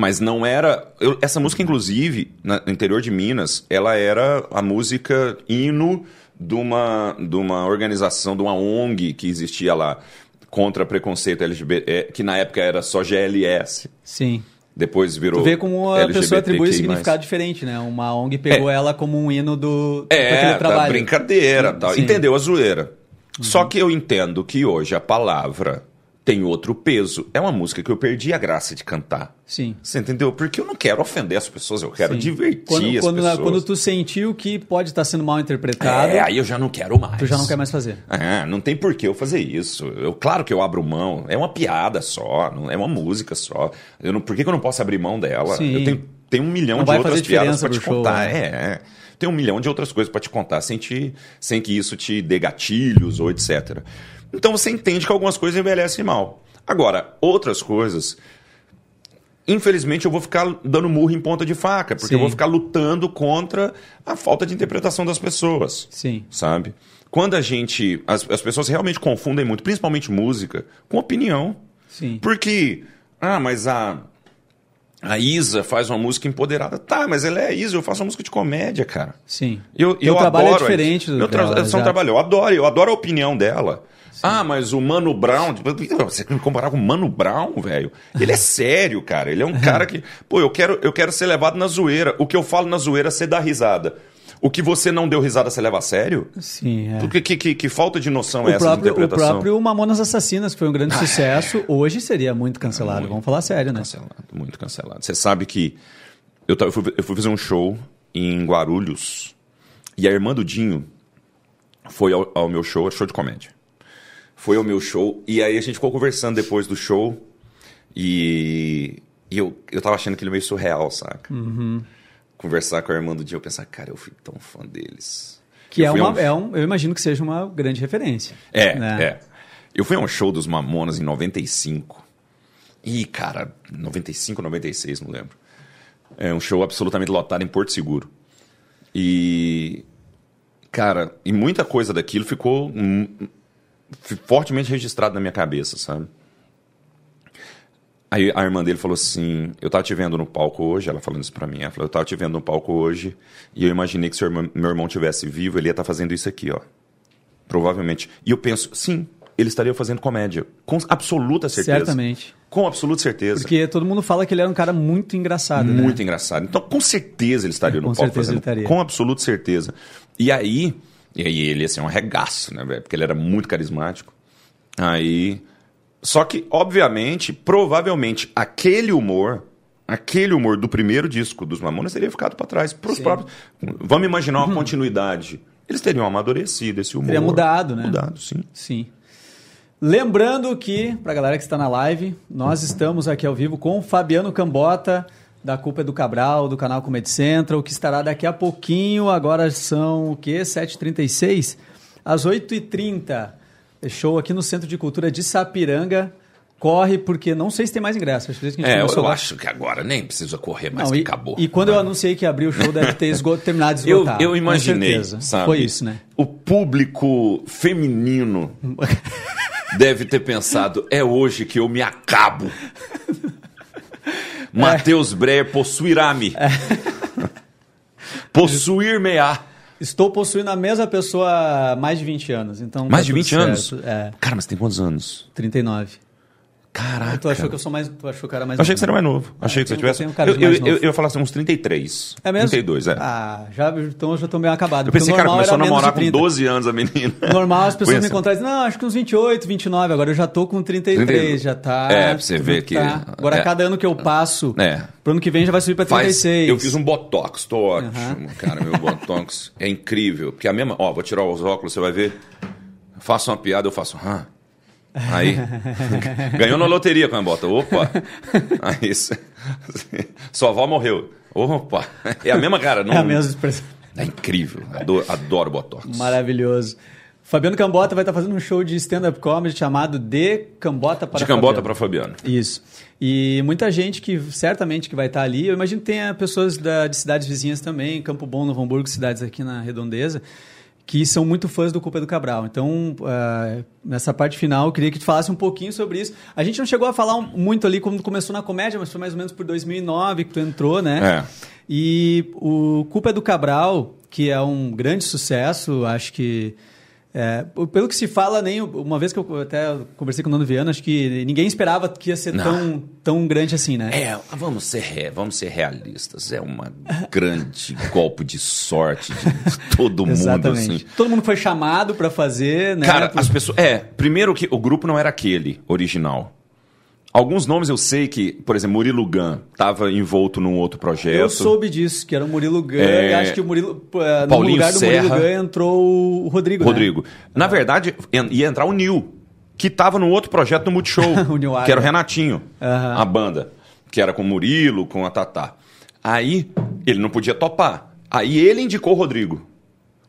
Mas não era. eu- essa música, inclusive, na- no interior de Minas, ela era a música hino de uma, de uma organização, de uma ONG que existia lá contra preconceito LGBT, que na época era só GLS. Sim. Depois virou. Tu vê como a pessoa atribui significado diferente, né? Uma ONG pegou ela como um hino do É, da trabalho. brincadeira tal. Sim. Entendeu a zoeira. Só que eu entendo que hoje a palavra tem outro peso. É uma música que eu perdi a graça de cantar. Sim. Você entendeu? Porque eu não quero ofender as pessoas, eu quero Sim. divertir quando, as quando, pessoas. quando tu sentiu que pode estar sendo mal interpretado, É, aí eu já não quero mais. tu já não quer mais fazer. É, não tem por que eu fazer isso. Eu, claro que eu abro mão. É uma piada só, não é uma música só. Eu não, por que, que eu não posso abrir mão dela? Sim. Eu tenho, tenho um milhão Não de outras piadas pra te show, contar. né? É, tem um milhão de outras coisas pra te contar sem, te, sem que isso te dê gatilhos ou etc. Então você entende que algumas coisas envelhecem mal. Agora, outras coisas. Infelizmente, eu vou ficar dando murro em ponta de faca, porque Sim. eu vou ficar lutando contra a falta de interpretação das pessoas Sim. sabe? Quando a gente. As, as pessoas realmente confundem muito, principalmente música, com opinião. Sim. Porque. Ah, mas a. A Isa faz uma música empoderada. Tá, mas ela é a Isa, eu faço uma música de comédia, cara. Sim. Eu, eu trabalho é adoro diferente do Meu tra- dela, são exato. trabalho, eu adoro, eu adoro a opinião dela. Ah, mas o Mano Brown, tipo, você me comparar com o Mano Brown, velho? Ele é sério, cara. Ele é um cara que, pô, eu quero, eu quero ser levado na zoeira. O que eu falo na zoeira, você dá risada. O que você não deu risada, você leva a sério? Sim, é. Que, que, que, que falta de noção é O essa de próprio, o próprio Mamonas Assassinas, que foi um grande sucesso, hoje seria muito cancelado. Vamos falar sério, né? Cancelado, muito cancelado. Você sabe que eu, eu, fui, eu fui fazer um show em Guarulhos e a irmã do Dinho foi ao, ao meu show, show de comédia. Foi ao meu show e aí a gente ficou conversando depois do show e, e eu, eu tava achando aquilo meio surreal, saca? Uhum. Conversar com a irmã do Dinho, eu pensar, cara, eu fui tão fã deles. Que Eu é fui a uma, um- é um, eu imagino que seja uma grande referência. É, né? é. Eu fui a um show dos Mamonas em 95. E, cara, 95, 96, não lembro. É um show absolutamente lotado em Porto Seguro. E, cara, e muita coisa daquilo ficou hum, fortemente registrado na minha cabeça, sabe? Aí a irmã dele falou assim: Eu tava te vendo no palco hoje, ela falando isso pra mim. Ela falou: Eu tava te vendo no palco hoje e eu imaginei que se meu irmão tivesse vivo, ele ia estar fazendo isso aqui, ó. Provavelmente. E eu penso: sim, ele estaria fazendo comédia. Com absoluta certeza. Certamente. Com absoluta certeza. Porque todo mundo fala que ele era um cara muito engraçado, né? Muito engraçado. Então, com certeza ele estaria no com palco certeza fazendo. ele estaria. Com absoluta certeza. E aí, e aí ele ia ser um regaço, né, velho? Porque ele era muito carismático. Aí. Só que, obviamente, provavelmente, aquele humor, aquele humor do primeiro disco dos Mamonas teria ficado para trás. Pros Sim. próprios. Vamos imaginar uma continuidade. eles teriam amadurecido esse humor. Teria mudado, né? Mudado, sim. Sim. Lembrando que, pra galera que está na live, nós estamos aqui ao vivo com o Fabiano Cambota, da Culpa é do Cabral, do canal Comedy Central, que estará daqui a pouquinho. Agora são o quê? 7h36? Às 8h30. Show aqui no Centro de Cultura de Sapiranga. Corre, porque não sei se tem mais ingressos. Acho que a gente É, eu, eu acho que agora nem precisa correr mais, Não, e, acabou. E quando eu anunciei que abriu o show, deve ter esgot, terminado de eu, esgotar. eu com imaginei, sabe? Foi isso, né? O público feminino deve ter pensado, é hoje que eu me acabo. Matheus Breyer possuirá-me. Possuir-me-á. Estou possuindo a mesma pessoa há mais de 20 anos. Então Mais tá de tudo 20 anos? É, Cara, mas tem quantos anos? 39. Caraca. Tu achou que eu sou mais. Tu achou que era mais. Eu achei que você novo, era mais novo. Achei que você tivesse. cara eu, eu, novo. eu, eu ia falar assim, uns 33. É mesmo? 32, é. Ah, já, então eu já tô meio acabado. eu pensei, o cara, começou a namorar com 30. 12 anos a menina. Normal as pessoas me encontrarem não, acho que uns 28, 29. Agora eu já tô com 33, 32. já tá. É, pra você ver que- tá. Agora, é. cada ano que eu passo, É. pro ano que vem já vai subir pra Faz, 36. eu fiz um botox, tô ótimo. Cara, meu botox é incrível. Porque a mesma. Ó, vou tirar os óculos, você vai ver. Faço uma piada, eu faço. Hã? Aí. Ganhou na loteria quando bota. Opa! Aí. cê- Sua avó morreu. Opa! É a mesma cara, não. É a mesma expressão. É incrível. Adoro, adoro botox. Maravilhoso. Fabiano Cambota vai estar fazendo um show de stand-up comedy chamado De Cambota para De cambota Fabiano. pra Fabiano. Isso. E muita gente que certamente que vai estar ali, eu imagino que tenha pessoas da, de cidades vizinhas também, Campo Bom, Novo Hamburgo, cidades aqui na Redondeza, que são muito fãs do Culpa do Cabral. Então, ah, nessa parte final, eu queria que tu falasse um pouquinho sobre isso. A gente não chegou a falar muito ali quando começou na comédia, mas foi mais ou menos por 2009 que tu entrou, né? É. E o Culpa é do Cabral, que é um grande sucesso, acho que. É, pelo que se fala, nem uma vez que eu até conversei com o Nando Viana, acho que ninguém esperava que ia ser Não. tão, tão grande assim, né? É, vamos ser, re- vamos ser realistas. É uma grande golpe de sorte de todo mundo, assim. Todo mundo foi chamado pra fazer, né? Cara, Pro- as pessoas. É, primeiro que o grupo não era aquele original. Alguns nomes eu sei que, por exemplo, Murilo Gun estava envolto num outro projeto. Eu soube disso, que era o Murilo Gun. É, acho que o Murilo. No Paulinho lugar do Murilo Serra. Gun entrou o Rodrigo. né? Rodrigo. Na verdade, en- ia entrar o Nil, que estava no outro projeto do Multishow, que era o. Renatinho, Aham. a banda, que era com o Murilo, com a Tatá. Aí ele não podia topar. Aí ele indicou o Rodrigo.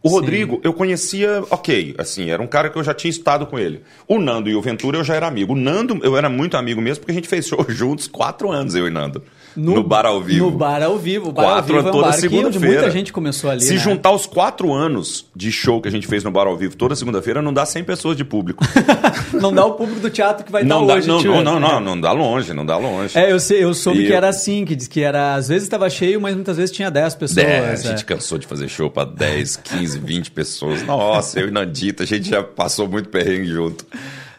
O Sim. Rodrigo, eu conhecia, ok, assim, era um cara que eu já tinha estado com ele. O Nando e o Ventura eu já era amigo. O Nando, eu era muito amigo mesmo, porque a gente fez show juntos quatro anos, eu e Nando. No, bar ao vivo. No bar ao vivo. O bar Quatro ao vivo é um toda que onde segunda-feira. muita gente começou ali. Se né? juntar os quatro anos de show que a gente fez no Bar ao Vivo toda segunda-feira, não dá 100 pessoas de público. Não dá o público do teatro que vai não, estar dá, hoje. não, tio. não, não, não, não dá longe, não dá longe. É, eu, sei, eu soube E que eu- era assim, que diz que era, às vezes estava cheio, mas muitas vezes tinha 10 pessoas. É, a é. gente cansou de fazer show pra 10, 15, 20 pessoas. Nossa, eu e Nandita, a gente já passou muito perrengue junto.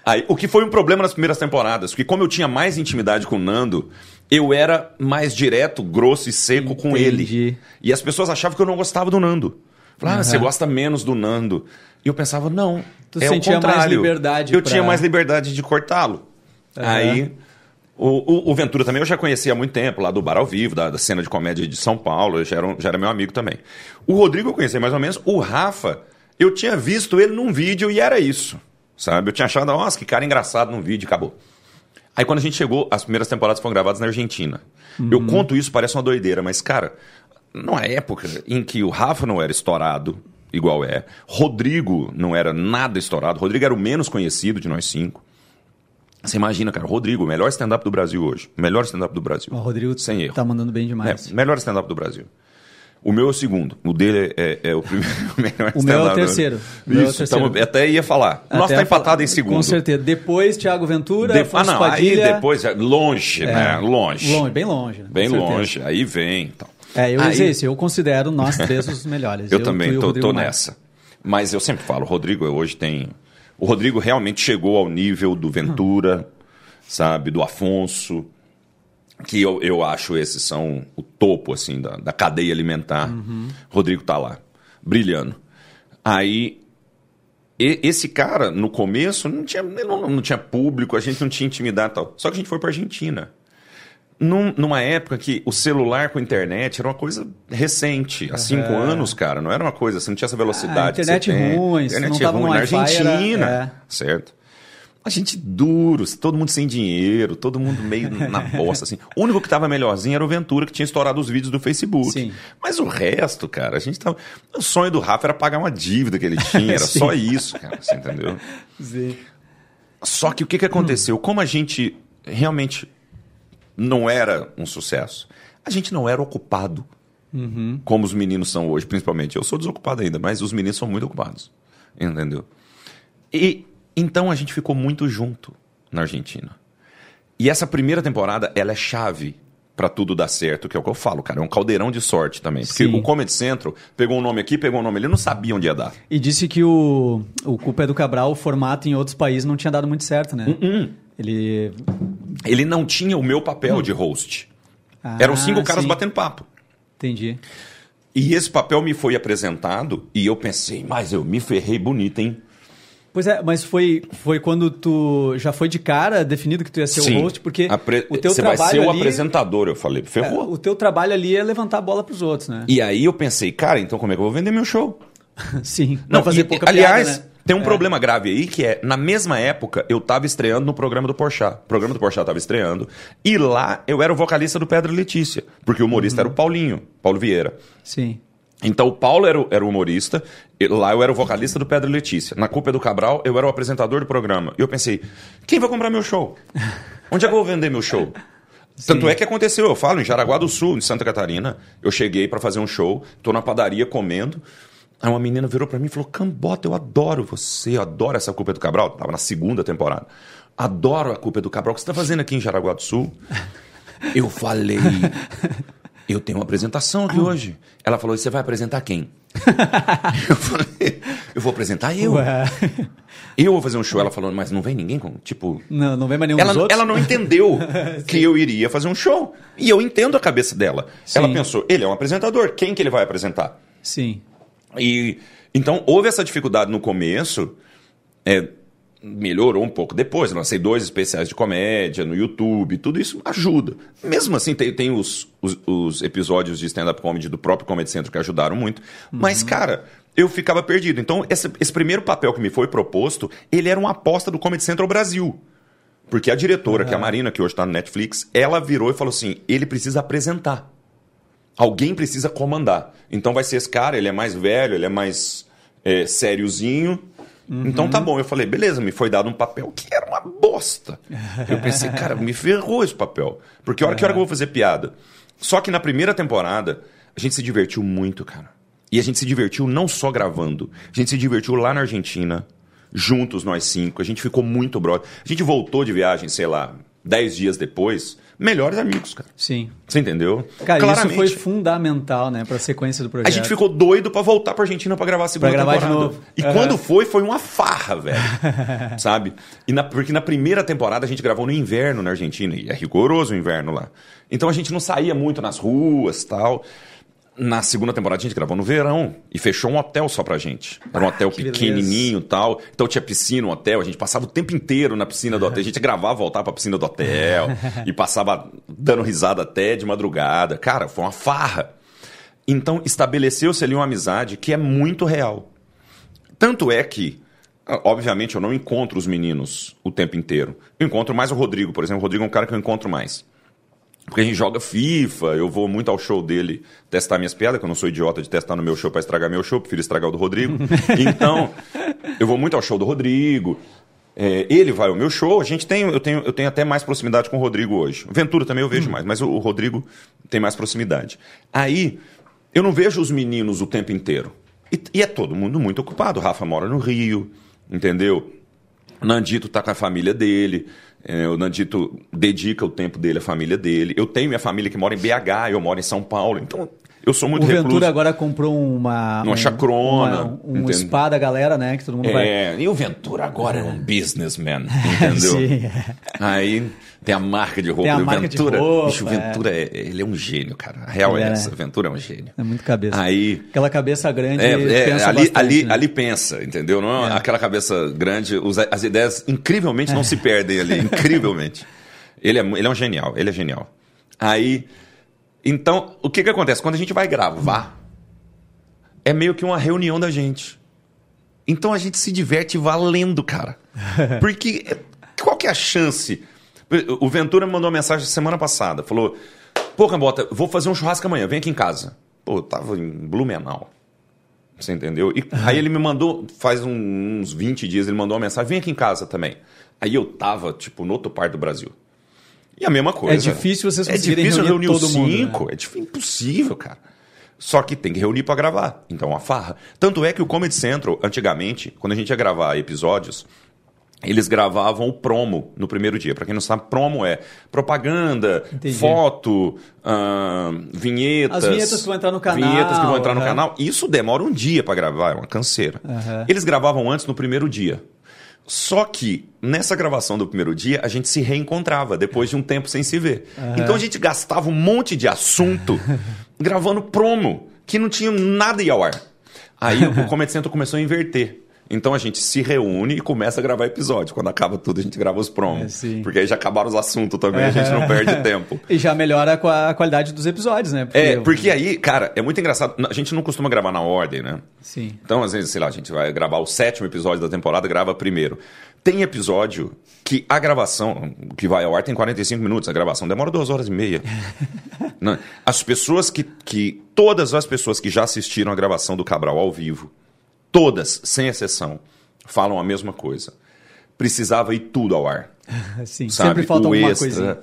Aí, o que foi um problema nas primeiras temporadas, porque como eu tinha mais intimidade com o Nando, eu era mais direto, grosso e seco com Entendi. ele. E as pessoas achavam que eu não gostava do Nando. Falavam, ah, Aham. você gosta menos do Nando. E eu pensava, não, Tu é sentia o mais contrário. liberdade Eu pra- tinha mais liberdade de cortá-lo. Aham. Aí, o, o- o Ventura também eu já conhecia há muito tempo, lá do Bar ao Vivo, da, da cena de comédia de São Paulo, eu já era, já era meu amigo também. O Rodrigo eu conhecia mais ou menos, o Rafa, eu tinha visto ele num vídeo e era isso, sabe? Eu tinha achado, nossa, que cara engraçado num vídeo, e acabou. Aí quando a gente chegou, as primeiras temporadas foram gravadas na Argentina. Eu conto isso, parece uma doideira, mas, cara, numa época em que o Rafa não era estourado, igual é, Rodrigo não era nada estourado, Rodrigo era o menos conhecido de nós cinco. Você imagina, cara, Rodrigo, o melhor stand-up do Brasil hoje. Melhor stand-up do Brasil. O Rodrigo Sem erro. tá mandando bem demais. É, melhor stand-up do Brasil. O meu é o segundo. O dele é, é o primeiro. O, O meu é o terceiro. O meu é o Isso, terceiro. tamo- até ia falar. Nosso Até tá empatado em segundo. Com certeza. Depois, Thiago Ventura, De- Ah, Afonso não, aí Padilha. depois, é longe, né? Longe. Longe, bem longe. né? Bem certeza. longe. Aí vem. Então. É, eu ia Aí- dizer isso. Eu considero nós três os melhores. Eu, tu também e tô, tô Maia. nessa. Mas eu sempre falo, Rodrigo hoje tem. O Rodrigo realmente chegou ao nível do Ventura, sabe, do Afonso, que eu, eu acho esses são o topo, assim, da, da cadeia alimentar. Rodrigo tá lá, brilhando. Aí. e- esse cara, no começo, não tinha, não, não tinha público, a gente não tinha intimidade e tal. Só que a gente foi pra Argentina. Num- numa época que o celular com internet era uma coisa recente. Há cinco anos, cara, não era uma coisa, você não tinha essa velocidade. Ah, internet ruim, internet não tava ruim na Wi-Fi, era- Argentina, é. certo? A gente duro, todo mundo sem dinheiro, todo mundo meio na bosta, assim. O único que tava melhorzinho era o Ventura, que tinha estourado os vídeos do Facebook. Sim. Mas o resto, cara, a gente tava... O sonho do Rafa era pagar uma dívida que ele tinha, era só isso, cara, você entendeu? Sim. Só que o que, que aconteceu? Como a gente realmente não era um sucesso, a gente não era ocupado como os meninos são hoje, principalmente. Eu sou desocupado ainda, mas os meninos são muito ocupados. Entendeu? E então a gente ficou muito junto na Argentina. E essa primeira temporada, ela é chave pra tudo dar certo, que é o que eu falo, cara. É um caldeirão de sorte também. Porque Sim. o Comedy Central pegou um nome aqui, pegou um nome ali, não sabia onde ia dar. E disse que o, o Culpa é do Cabral, o formato em outros países não tinha dado muito certo, né? Hum, Ele. Ele não tinha o meu papel de host. Eram cinco Ah, caras sim. batendo papo. Entendi. E esse papel me foi apresentado e eu pensei, mas eu me ferrei bonito, hein? Pois é, mas foi, foi quando tu já foi de cara definido que tu ia ser o host, porque Apre- o teu Você vai trabalho ser o ali, apresentador, eu falei. é, Ferrou. o teu trabalho ali é levantar a bola pros outros, né? E aí eu pensei, cara, então como é que eu vou vender meu show? Sim. Não, vai fazer e- pouca aliás, piada, né? Tem um É. problema grave aí que é, na mesma época, eu tava estreando no programa do Porchat. O programa do Porchat tava estreando. E lá eu era o vocalista do Pedro Letícia. Porque o humorista Uhum. era o Paulinho, Paulo Vieira. Sim. Então o Paulo era o, era o humorista, e lá eu era o vocalista do Pedro Letícia. Na Culpa é do Cabral, eu era o apresentador do programa. E eu pensei, quem vai comprar meu show? Onde é que eu vou vender meu show? Tanto é que aconteceu, eu falo, em Jaraguá do Sul, em Santa Catarina, eu cheguei pra fazer um show, tô na padaria comendo. Aí uma menina virou pra mim e falou: Cambota, eu adoro você, eu adoro essa Culpa é do Cabral. Tava na segunda temporada. Adoro a Culpa é do Cabral. O que você tá fazendo aqui em Jaraguá do Sul? Eu falei. Eu tenho uma apresentação aqui hoje. Ela falou: você vai apresentar quem? eu falei: eu vou apresentar eu. Ué. Eu vou fazer um show. Ela falou: mas não vem ninguém com. Tipo. Não, não vem mais nenhum Ela, outros? ela não entendeu que eu iria fazer um show. E eu entendo a cabeça dela. Sim. Ela pensou: ele é um apresentador, quem que ele vai apresentar? Sim. E então houve essa dificuldade no começo. É, melhorou um pouco depois. Eu lancei dois especiais de comédia no YouTube, tudo isso ajuda. Mesmo assim, tem, tem os, os, os episódios de stand-up comedy do próprio Comedy Central que ajudaram muito. Mas, cara, eu ficava perdido. Então, esse, esse primeiro papel que me foi proposto, ele era uma aposta do Comedy Central Brasil. Porque a diretora, que é a Marina, que hoje está no Netflix, ela virou e falou assim: ele precisa apresentar. Alguém precisa comandar. Então vai ser esse cara, ele é mais velho, ele é mais é, sériozinho. Então tá bom. Eu falei, beleza, me foi dado um papel que era uma bosta. Eu pensei, cara, me ferrou esse papel. Porque a hora que, hora que eu vou fazer piada? Só que na primeira temporada, a gente se divertiu muito, cara. E a gente se divertiu não só gravando, a gente se divertiu lá na Argentina, juntos nós cinco. A gente ficou muito brother. A gente voltou de viagem, sei lá, dez dias depois, melhores amigos, cara. Sim. Você entendeu? Cara, isso foi fundamental, né, pra sequência do projeto. A gente ficou doido pra voltar pra Argentina pra gravar a segunda Pra gravar de temporada. novo. E Aham. quando foi, foi uma farra, velho. Sabe? E na- porque na primeira temporada a gente gravou no inverno na Argentina, e é rigoroso o inverno lá. Então a gente não saía muito nas ruas tal. Na segunda temporada a gente gravou no verão e fechou um hotel só pra gente. Era um hotel que pequenininho e tal. Então tinha piscina no hotel, a gente passava o tempo inteiro na piscina do hotel. A gente gravava, voltava pra piscina do hotel e passava dando risada até de madrugada. Cara, foi uma farra. Então estabeleceu-se ali uma amizade que é muito real. Tanto é que, ah, obviamente, eu não encontro os meninos o tempo inteiro. Eu encontro mais o Rodrigo, por exemplo. O Rodrigo é um cara que eu encontro mais. Porque a gente joga FIFA, eu vou muito ao show dele testar minhas piadas, que eu não sou idiota de testar no meu show para estragar meu show, prefiro estragar o do Rodrigo. Então, eu vou muito ao show do Rodrigo. é, ele vai ao meu show, a gente tem, eu tenho, eu tenho até mais proximidade com o Rodrigo hoje. O Ventura também eu vejo mais, mas o, o Rodrigo tem mais proximidade. Aí, eu não vejo os meninos o tempo inteiro. E, e é todo mundo muito ocupado. O Rafa mora no Rio, entendeu? Nandito tá com a família dele. É, o Nandito dedica o tempo dele à família dele. Eu tenho minha família que mora em BH, eu moro em São Paulo. Então, eu sou muito O Ventura recluso. agora comprou uma... Uma um- chacrona, uma- Um, entende? spa da galera, né, que todo mundo vai... É, e o Ventura agora é um businessman, entendeu? Sim. Aí tem a marca de roupa Tem a do marca de Ventura. roupa, Bicho, o Ventura é. ele é um gênio, cara. A real Ele é é. essa. O Ventura é um gênio. É muito cabeça. Aí Aquela cabeça grande É, é, pensa ali, bastante, ali, né? ali pensa, entendeu? Não é É. aquela cabeça grande, as ideias incrivelmente não se perdem ali, incrivelmente. Ele é, ele é um genial, ele é genial. Aí, então, o que que acontece? Quando a gente vai gravar, é meio que uma reunião da gente. Então a gente se diverte valendo, cara. Porque qual que é a chance? O Ventura me mandou uma mensagem semana passada, falou: "Pô, Cambota, vou fazer um churrasco amanhã, vem aqui em casa". Pô, eu tava em Blumenau. Você entendeu? E aí ele me mandou, faz uns 20 dias, ele mandou uma mensagem: "Vem aqui em casa também". Aí eu tava, tipo, no outro parte do Brasil. E a mesma coisa. difícil vocês É conseguirem difícil reunir reunir, todo os mundo, né? cinco. É difí- impossível, cara. Só que tem que reunir pra gravar. Então, uma farra. Tanto é que o Comedy Central, antigamente, quando a gente ia gravar episódios, eles gravavam o promo no primeiro dia. Pra quem não sabe, promo é propaganda, Entendi. foto, ahn, vinhetas. As vinhetas que vão entrar no canal, Vinhetas que vão entrar no aham. canal. Isso demora um dia pra gravar, é uma canseira. Aham. Eles gravavam antes no primeiro dia. Só que nessa gravação do primeiro dia, a gente se reencontrava depois de um tempo sem se ver. Então a gente gastava um monte de assunto gravando promo, que não tinha nada a ir ao ar. Aí o Comedy Central começou a inverter. Então a gente se reúne e começa a gravar episódio. Quando acaba tudo, a gente grava os É, promos. sim. porque aí já acabaram os assuntos também, a gente não perde tempo. E já melhora a qua- a qualidade dos episódios, né? É, porque aí, cara, é muito engraçado. A gente não costuma gravar na ordem, né? Sim. Então, às vezes, sei lá, a gente vai gravar o sétimo episódio da temporada, grava primeiro. Tem episódio que a gravação, que vai ao ar, tem 45 minutos, a gravação demora duas horas e meia. As pessoas que, que. Todas as pessoas que já assistiram a gravação do Cabral ao vivo, todas, sem exceção, falam a mesma coisa. Precisava ir tudo ao ar. Sim, Sabe? sempre falta o alguma extra, coisinha.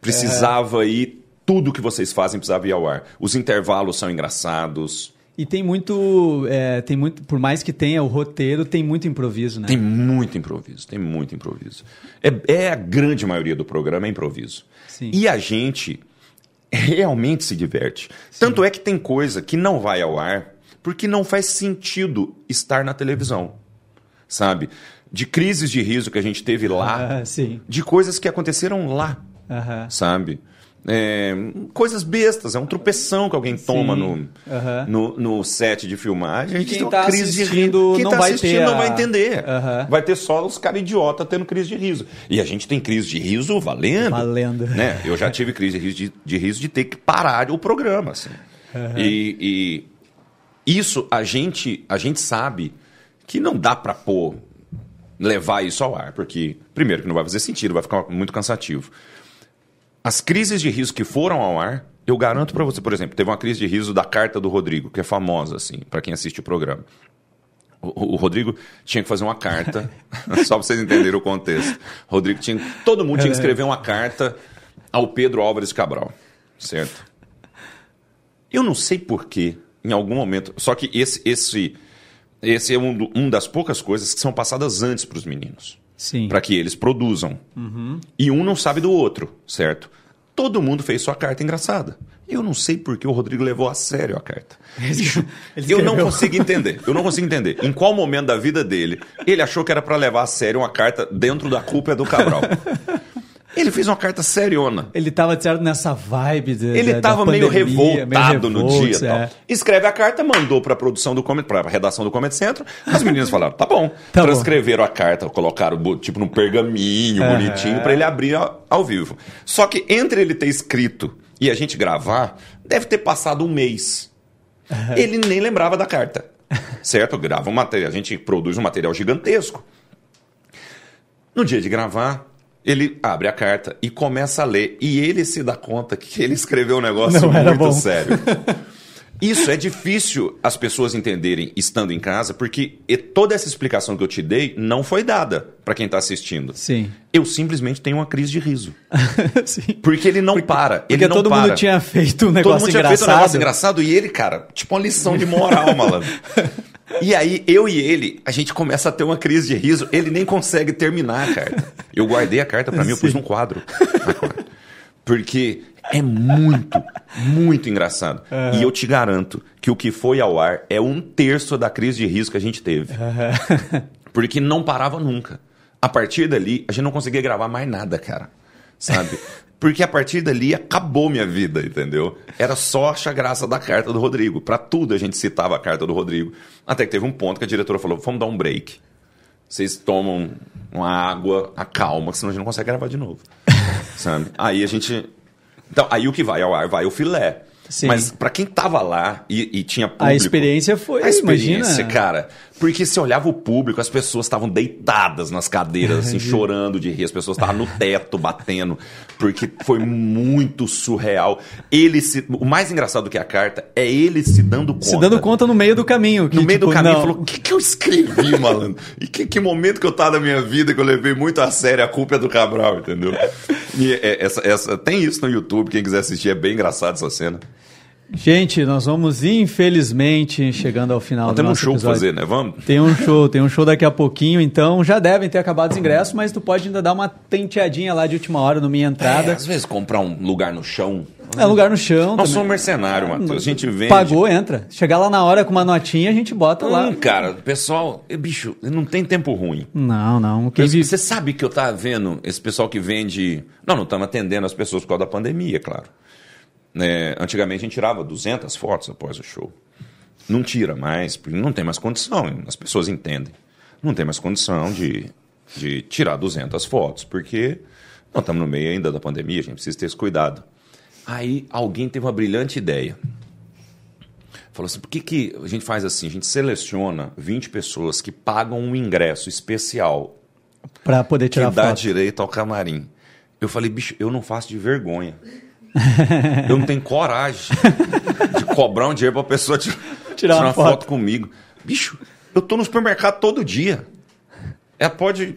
Precisava ir. Tudo que vocês fazem precisava ir ao ar. Os intervalos são engraçados. E tem muito, é, tem muito, por mais que tenha o roteiro, tem muito improviso, né? Tem muito improviso, tem muito improviso. É, é a grande maioria do programa é improviso. Sim. E a gente realmente se diverte. Tanto é que tem coisa que não vai ao ar porque não faz sentido estar na televisão. Sabe? De crises de riso que a gente teve lá, sim. de coisas que aconteceram lá, Aham. sabe? É, coisas bestas, é um tropeção que alguém toma no, no, no set de filmagem. A gente quem tem uma tá crise de assistindo riso. Quem não tá vai assistindo ter não a- vai entender. Vai ter só os caras idiota tendo crise de riso. E a gente tem crise de riso valendo. Valendo. Né? Eu já tive crise de riso de, de riso de ter que parar o programa. Assim. E, e isso a gente, a gente sabe que não dá pra pôr, levar isso ao ar, porque, primeiro, que não vai fazer sentido, vai ficar muito cansativo. As crises de riso que foram ao ar, eu garanto pra você, por exemplo, teve uma crise de riso da carta do Rodrigo, que é famosa, assim, pra quem assiste o programa. O, o Rodrigo tinha que fazer uma carta, só pra vocês entenderem o contexto. Rodrigo tinha. Todo mundo tinha que escrever uma carta ao Pedro Álvares Cabral, certo? Eu não sei porquê, em algum momento. Só que esse, esse, esse é um, do- um das poucas coisas que são passadas antes para os meninos. Sim. Para que eles produzam. E um não sabe do outro, certo? Todo mundo fez sua carta engraçada. Eu não sei por que o Rodrigo levou a sério a carta. Bicho, Ele eu não consigo entender. Eu não consigo entender. Em qual momento da vida dele ele achou que era para levar a sério uma carta dentro da culpa do Cabral? Ele fez uma carta seriona. Ele tava de certo nessa vibe de, Ele da- estava da meio pandemia, revoltado meio no dia. e tal. é. Escreve a carta, mandou para a produção do Comedy, para a redação do Comedy Centro. As meninas falaram: tá bom. Tá bom. Transcreveram a carta, colocaram tipo num pergaminho bonitinho para ele abrir ao, ao vivo. Só que entre ele ter escrito e a gente gravar, deve ter passado um mês. Ele nem lembrava da carta. Certo? Grava um material, a gente produz um material gigantesco. No dia de gravar, ele abre a carta e começa a ler. E ele se dá conta que ele escreveu um negócio Não muito sério. Isso é difícil as pessoas entenderem estando em casa, porque toda essa explicação que eu te dei não foi dada para quem está assistindo. Sim. Eu simplesmente tenho uma crise de riso. Sim. Porque ele não para. Porque ele não todo para. mundo tinha feito um negócio Todo mundo tinha engraçado. feito um negócio engraçado e ele, cara, tipo uma lição de moral, malandro. E aí, eu e ele, a gente começa a ter uma crise de riso. Ele nem consegue terminar a carta. Eu guardei a carta pra mim, eu pus num quadro. Porque é muito, muito engraçado. E eu te garanto que o que foi ao ar é um terço da crise de riso que a gente teve. Porque não parava nunca. A partir dali, a gente não conseguia gravar mais nada, cara. Sabe? Porque a partir dali acabou minha vida, entendeu? Era só achar graça da carta do Rodrigo. Pra tudo a gente citava a carta do Rodrigo. Até que teve um ponto que a diretora falou: vamos dar um break. Vocês tomam uma água, acalma, senão a gente não consegue gravar de novo. Sabe? Aí a gente Então, aí o que vai ao ar vai o filé. Sim. Mas pra quem tava lá e, e tinha público... A experiência foi, A experiência, imagina. cara. Porque você olhava o público, as pessoas estavam deitadas nas cadeiras, assim, chorando de rir. As pessoas estavam no teto, batendo. Porque foi muito surreal. Ele se... O mais engraçado do que a carta é ele se dando conta. Se dando conta no meio do caminho. Que, No meio do tipo, caminho, não. falou: o que, que eu escrevi, malandro? E que, que momento que eu tava na minha vida que eu levei muito a sério a culpa é do Cabral, entendeu? E é, essa, essa, tem isso no YouTube, quem quiser assistir, é bem engraçado essa cena. Gente, nós vamos, infelizmente, chegando ao final Nós temos um show pra episódio. fazer, né? Vamos? Tem um show, tem um show daqui a pouquinho, então já devem ter acabado os ingressos, mas tu pode ainda dar uma tenteadinha lá de última hora no minha É, entrada. às vezes comprar um lugar no chão. É, lugar no chão. Nós somos mercenário, Matheus. A gente vende. Pagou, entra. Chegar lá na hora com uma notinha, a gente bota lá. Hum, cara, pessoal, bicho, não tem tempo ruim. Não, não. Quem você sabe que eu tava vendo esse pessoal que vende. Não, não estamos atendendo as pessoas por causa da pandemia, claro. É, antigamente a gente tirava 200 fotos após o show. Não tira mais, porque não tem mais condição, as pessoas entendem. Não tem mais condição de, de tirar 200 fotos, porque nós estamos no meio ainda da pandemia, a gente precisa ter esse cuidado. Aí alguém teve uma brilhante ideia. Falou assim: por que, que a gente faz assim? A gente seleciona 20 pessoas que pagam um ingresso especial Pra poder que tirar dá foto. direito ao camarim. Eu falei, bicho, eu não faço de vergonha. eu não tenho coragem de cobrar um dinheiro pra pessoa tirar, Tirar uma uma foto. foto. comigo. Bicho, eu tô no supermercado todo dia. Ela pode.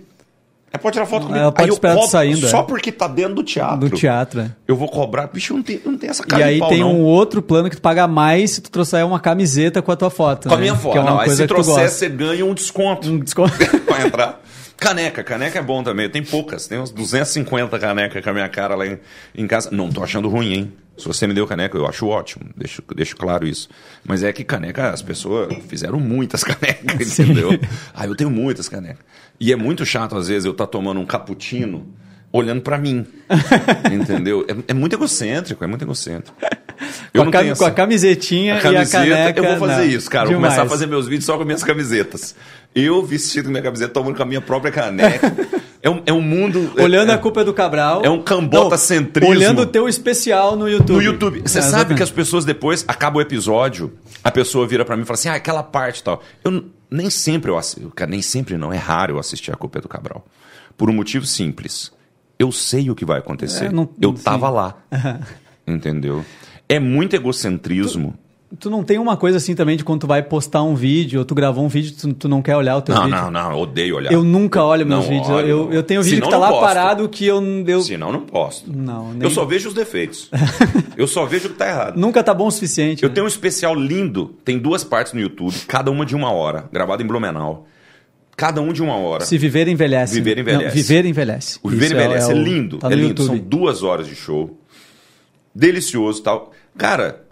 Ela pode tirar foto comigo. Ela pode Aí eu cobro saindo, Só é. porque tá dentro do teatro. Do teatro, é. Eu vou cobrar. Bicho, não tem, não tem essa E cara de aí pau, tem não. um outro plano que tu paga mais se tu trouxer uma camiseta com a tua foto. Com a né? minha foto. Que é uma não, aí se trouxer, você ganha um desconto. Um desconto. pra entrar. Caneca, caneca é bom também. Tem poucas, tem uns 250 canecas com a minha cara lá em, em casa. Não tô achando ruim, hein? Se você me deu caneca, eu acho ótimo. Deixo, deixo claro isso. Mas é que caneca, as pessoas fizeram muitas canecas, Sim. entendeu? Ah, eu tenho muitas canecas. E é muito chato, às vezes, eu estar tomando um cappuccino olhando pra mim. entendeu? É, é muito egocêntrico, é muito egocêntrico. Com a, com a camisetinha a e a camiseta, caneca. eu vou fazer não. isso, cara. Vou Demais. começar a fazer meus vídeos só com minhas camisetas. Eu vestido minha camiseta, tomando com a minha própria caneca. é, um, é um mundo. Olhando é, a culpa é do Cabral. É um cambota-centrismo. Olhando o teu especial no YouTube. no YouTube. Você É, sabe exatamente. que as pessoas depois, acaba o episódio, a pessoa vira pra mim e fala assim: ah, aquela parte e tal. Eu nem sempre eu. Cara, nem sempre não. É raro eu assistir a culpa é do Cabral. Por um motivo simples. Eu sei o que vai acontecer. É, não- eu sim. tava lá. Entendeu? É muito egocentrismo. Tu não tem uma coisa assim também de quando tu vai postar um vídeo ou tu gravou um vídeo tu, tu não quer olhar o teu Não, vídeo? não, não, eu odeio olhar. Eu nunca olho meus Não vídeos. olho, eu, não. eu tenho vídeo Senão que tá não lá posto. parado que eu, eu Senão não posto. Não, nem- Eu só vejo os defeitos. eu só vejo o que tá errado. nunca tá bom o suficiente. Eu né? tenho um especial lindo, tem duas partes no YouTube, cada uma de uma hora, gravado em Blumenau. Cada um de uma hora. Se viver envelhece. Viver envelhece. Não, viver envelhece. O Viver Isso é- Envelhece é, é o- lindo. Tá é lindo. São YouTube. duas horas de show. Delicioso e tal. Cara,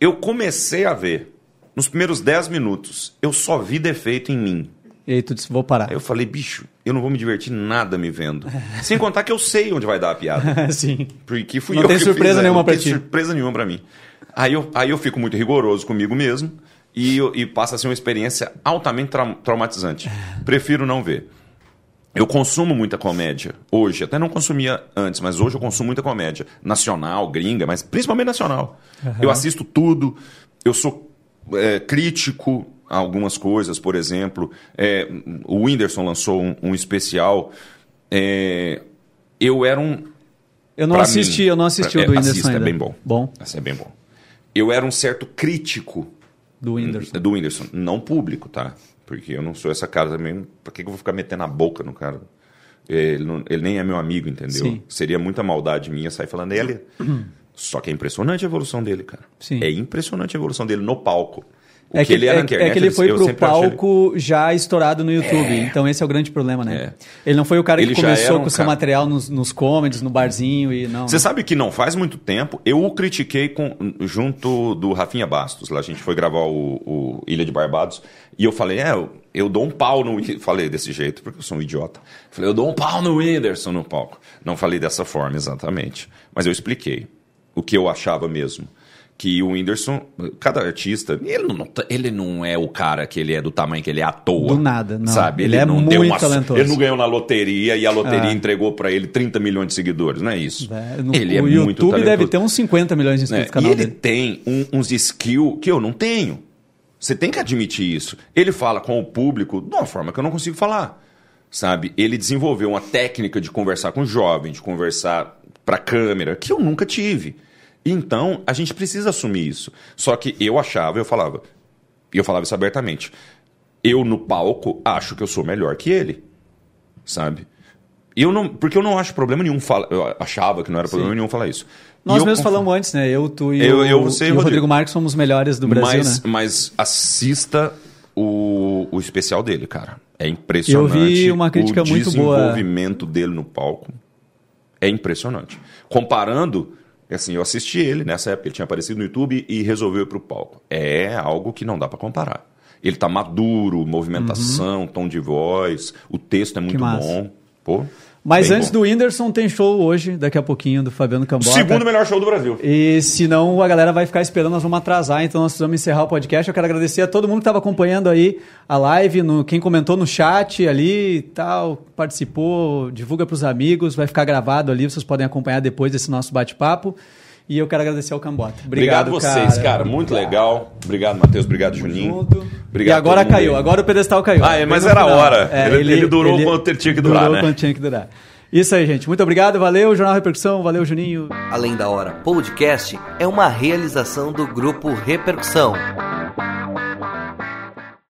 eu comecei a ver. Nos primeiros 10 minutos, eu só vi defeito em mim. E aí tu disse, vou parar. Aí eu falei, bicho, eu não vou me divertir nada me vendo. Sem contar que eu sei onde vai dar a piada. Sim. Porque fui Não eu tem que surpresa fiz, né? nenhuma não pra tem ti. surpresa nenhuma pra mim. Aí eu, aí eu fico muito rigoroso comigo mesmo e, e passa a ser uma experiência altamente trau- traumatizante. Prefiro não ver. Eu consumo muita comédia hoje, até não consumia antes, mas hoje eu consumo muita comédia nacional, gringa, mas principalmente nacional. Eu assisto tudo, eu sou é, crítico a algumas coisas, por exemplo, é, o Whindersson lançou um, um especial. é, eu era um Eu não Pra assisti, mim, eu não assisti é, o do Whindersson assista, ainda. é bem bom. Bom, Essa é bem bom. Eu era um certo crítico do Whindersson. do Whindersson, não público, tá? Porque eu não sou essa cara também. Pra que que eu vou ficar metendo a boca no cara? Ele, não- ele nem é meu amigo, entendeu? Sim. Seria muita maldade minha sair falando dele. Só que é impressionante a evolução dele, cara. Sim. É impressionante a evolução dele no palco. O É que, ele era é, na internet, é que ele foi pro ele- palco já estourado no YouTube. Então esse é o grande problema, né? É. Ele não foi o cara que Ele já começou um com o seu cara- material nos, nos comedies, no barzinho e não. Você sabe que não faz muito tempo, eu o critiquei com, junto do Rafinha Bastos. Lá a gente foi gravar o, o Ilha de Barbados. E eu falei, é, eu, dou um pau no. Whi-" Falei desse jeito, porque eu sou um idiota. Falei, eu dou um pau no Whindersson no palco. Não falei dessa forma exatamente. Mas eu expliquei o que eu achava mesmo. que o Whindersson, cada artista, ele não, ele não é o cara que ele é do tamanho que ele é à toa. Do nada, não. Sabe? Ele, ele é não muito uma, talentoso. Ele não ganhou na loteria e a loteria é. entregou para ele 30 milhões de seguidores, não é isso. É, no, ele o é YouTube muito deve ter uns 50 milhões de inscritos é, no canal E ele dele. tem um, uns skills que eu não tenho. Você tem que admitir isso. Ele fala com o público de uma forma que eu não consigo falar. Sabe? Ele desenvolveu uma técnica de conversar com jovem, de conversar para câmera, que eu nunca tive. Então, a gente precisa assumir isso. Só que eu achava, eu falava, e eu falava isso abertamente. Eu no palco acho que eu sou melhor que ele. Sabe? Eu não, porque eu não acho problema nenhum falar. Eu achava que não era problema Sim. nenhum falar isso. Nós eu mesmos falamos antes, né? Eu, tu e, eu, o, eu, você e o Rodrigo Marques somos os melhores do Brasil, mas, né? Mas assista o, o especial dele, cara. É impressionante. Eu vi uma crítica o muito boa. O desenvolvimento dele no palco é impressionante. Comparando, assim, eu assisti ele nessa época, ele tinha aparecido no YouTube e resolveu ir pro palco. É algo que não dá para comparar. Ele tá maduro, movimentação, uhum. tom de voz, o texto é muito bom. Pô, mas Bem antes bom. do Whindersson, tem show hoje, daqui a pouquinho, do Fabiano Cambota. Segundo melhor show do Brasil. E senão a galera vai ficar esperando, nós vamos atrasar, então nós precisamos encerrar o podcast. Eu quero agradecer a todo mundo que estava acompanhando aí a live, no, quem comentou no chat ali e tal, participou, divulga para os amigos, vai ficar gravado ali, vocês podem acompanhar depois desse nosso bate-papo. E eu quero agradecer ao Cambota. Obrigado, Obrigado vocês, cara. cara. Muito legal. Obrigado, Matheus. Obrigado, Juninho. Junto. Obrigado e agora caiu. Agora o pedestal caiu. Ah, é, mas era a hora. É, ele, ele, ele, durou ele quanto tinha que durar, durou né? quanto tinha que durar. Isso aí, gente. Muito obrigado. Valeu, Jornal Repercussão. Valeu, Juninho. Além da Hora Podcast é uma realização do Grupo Repercussão.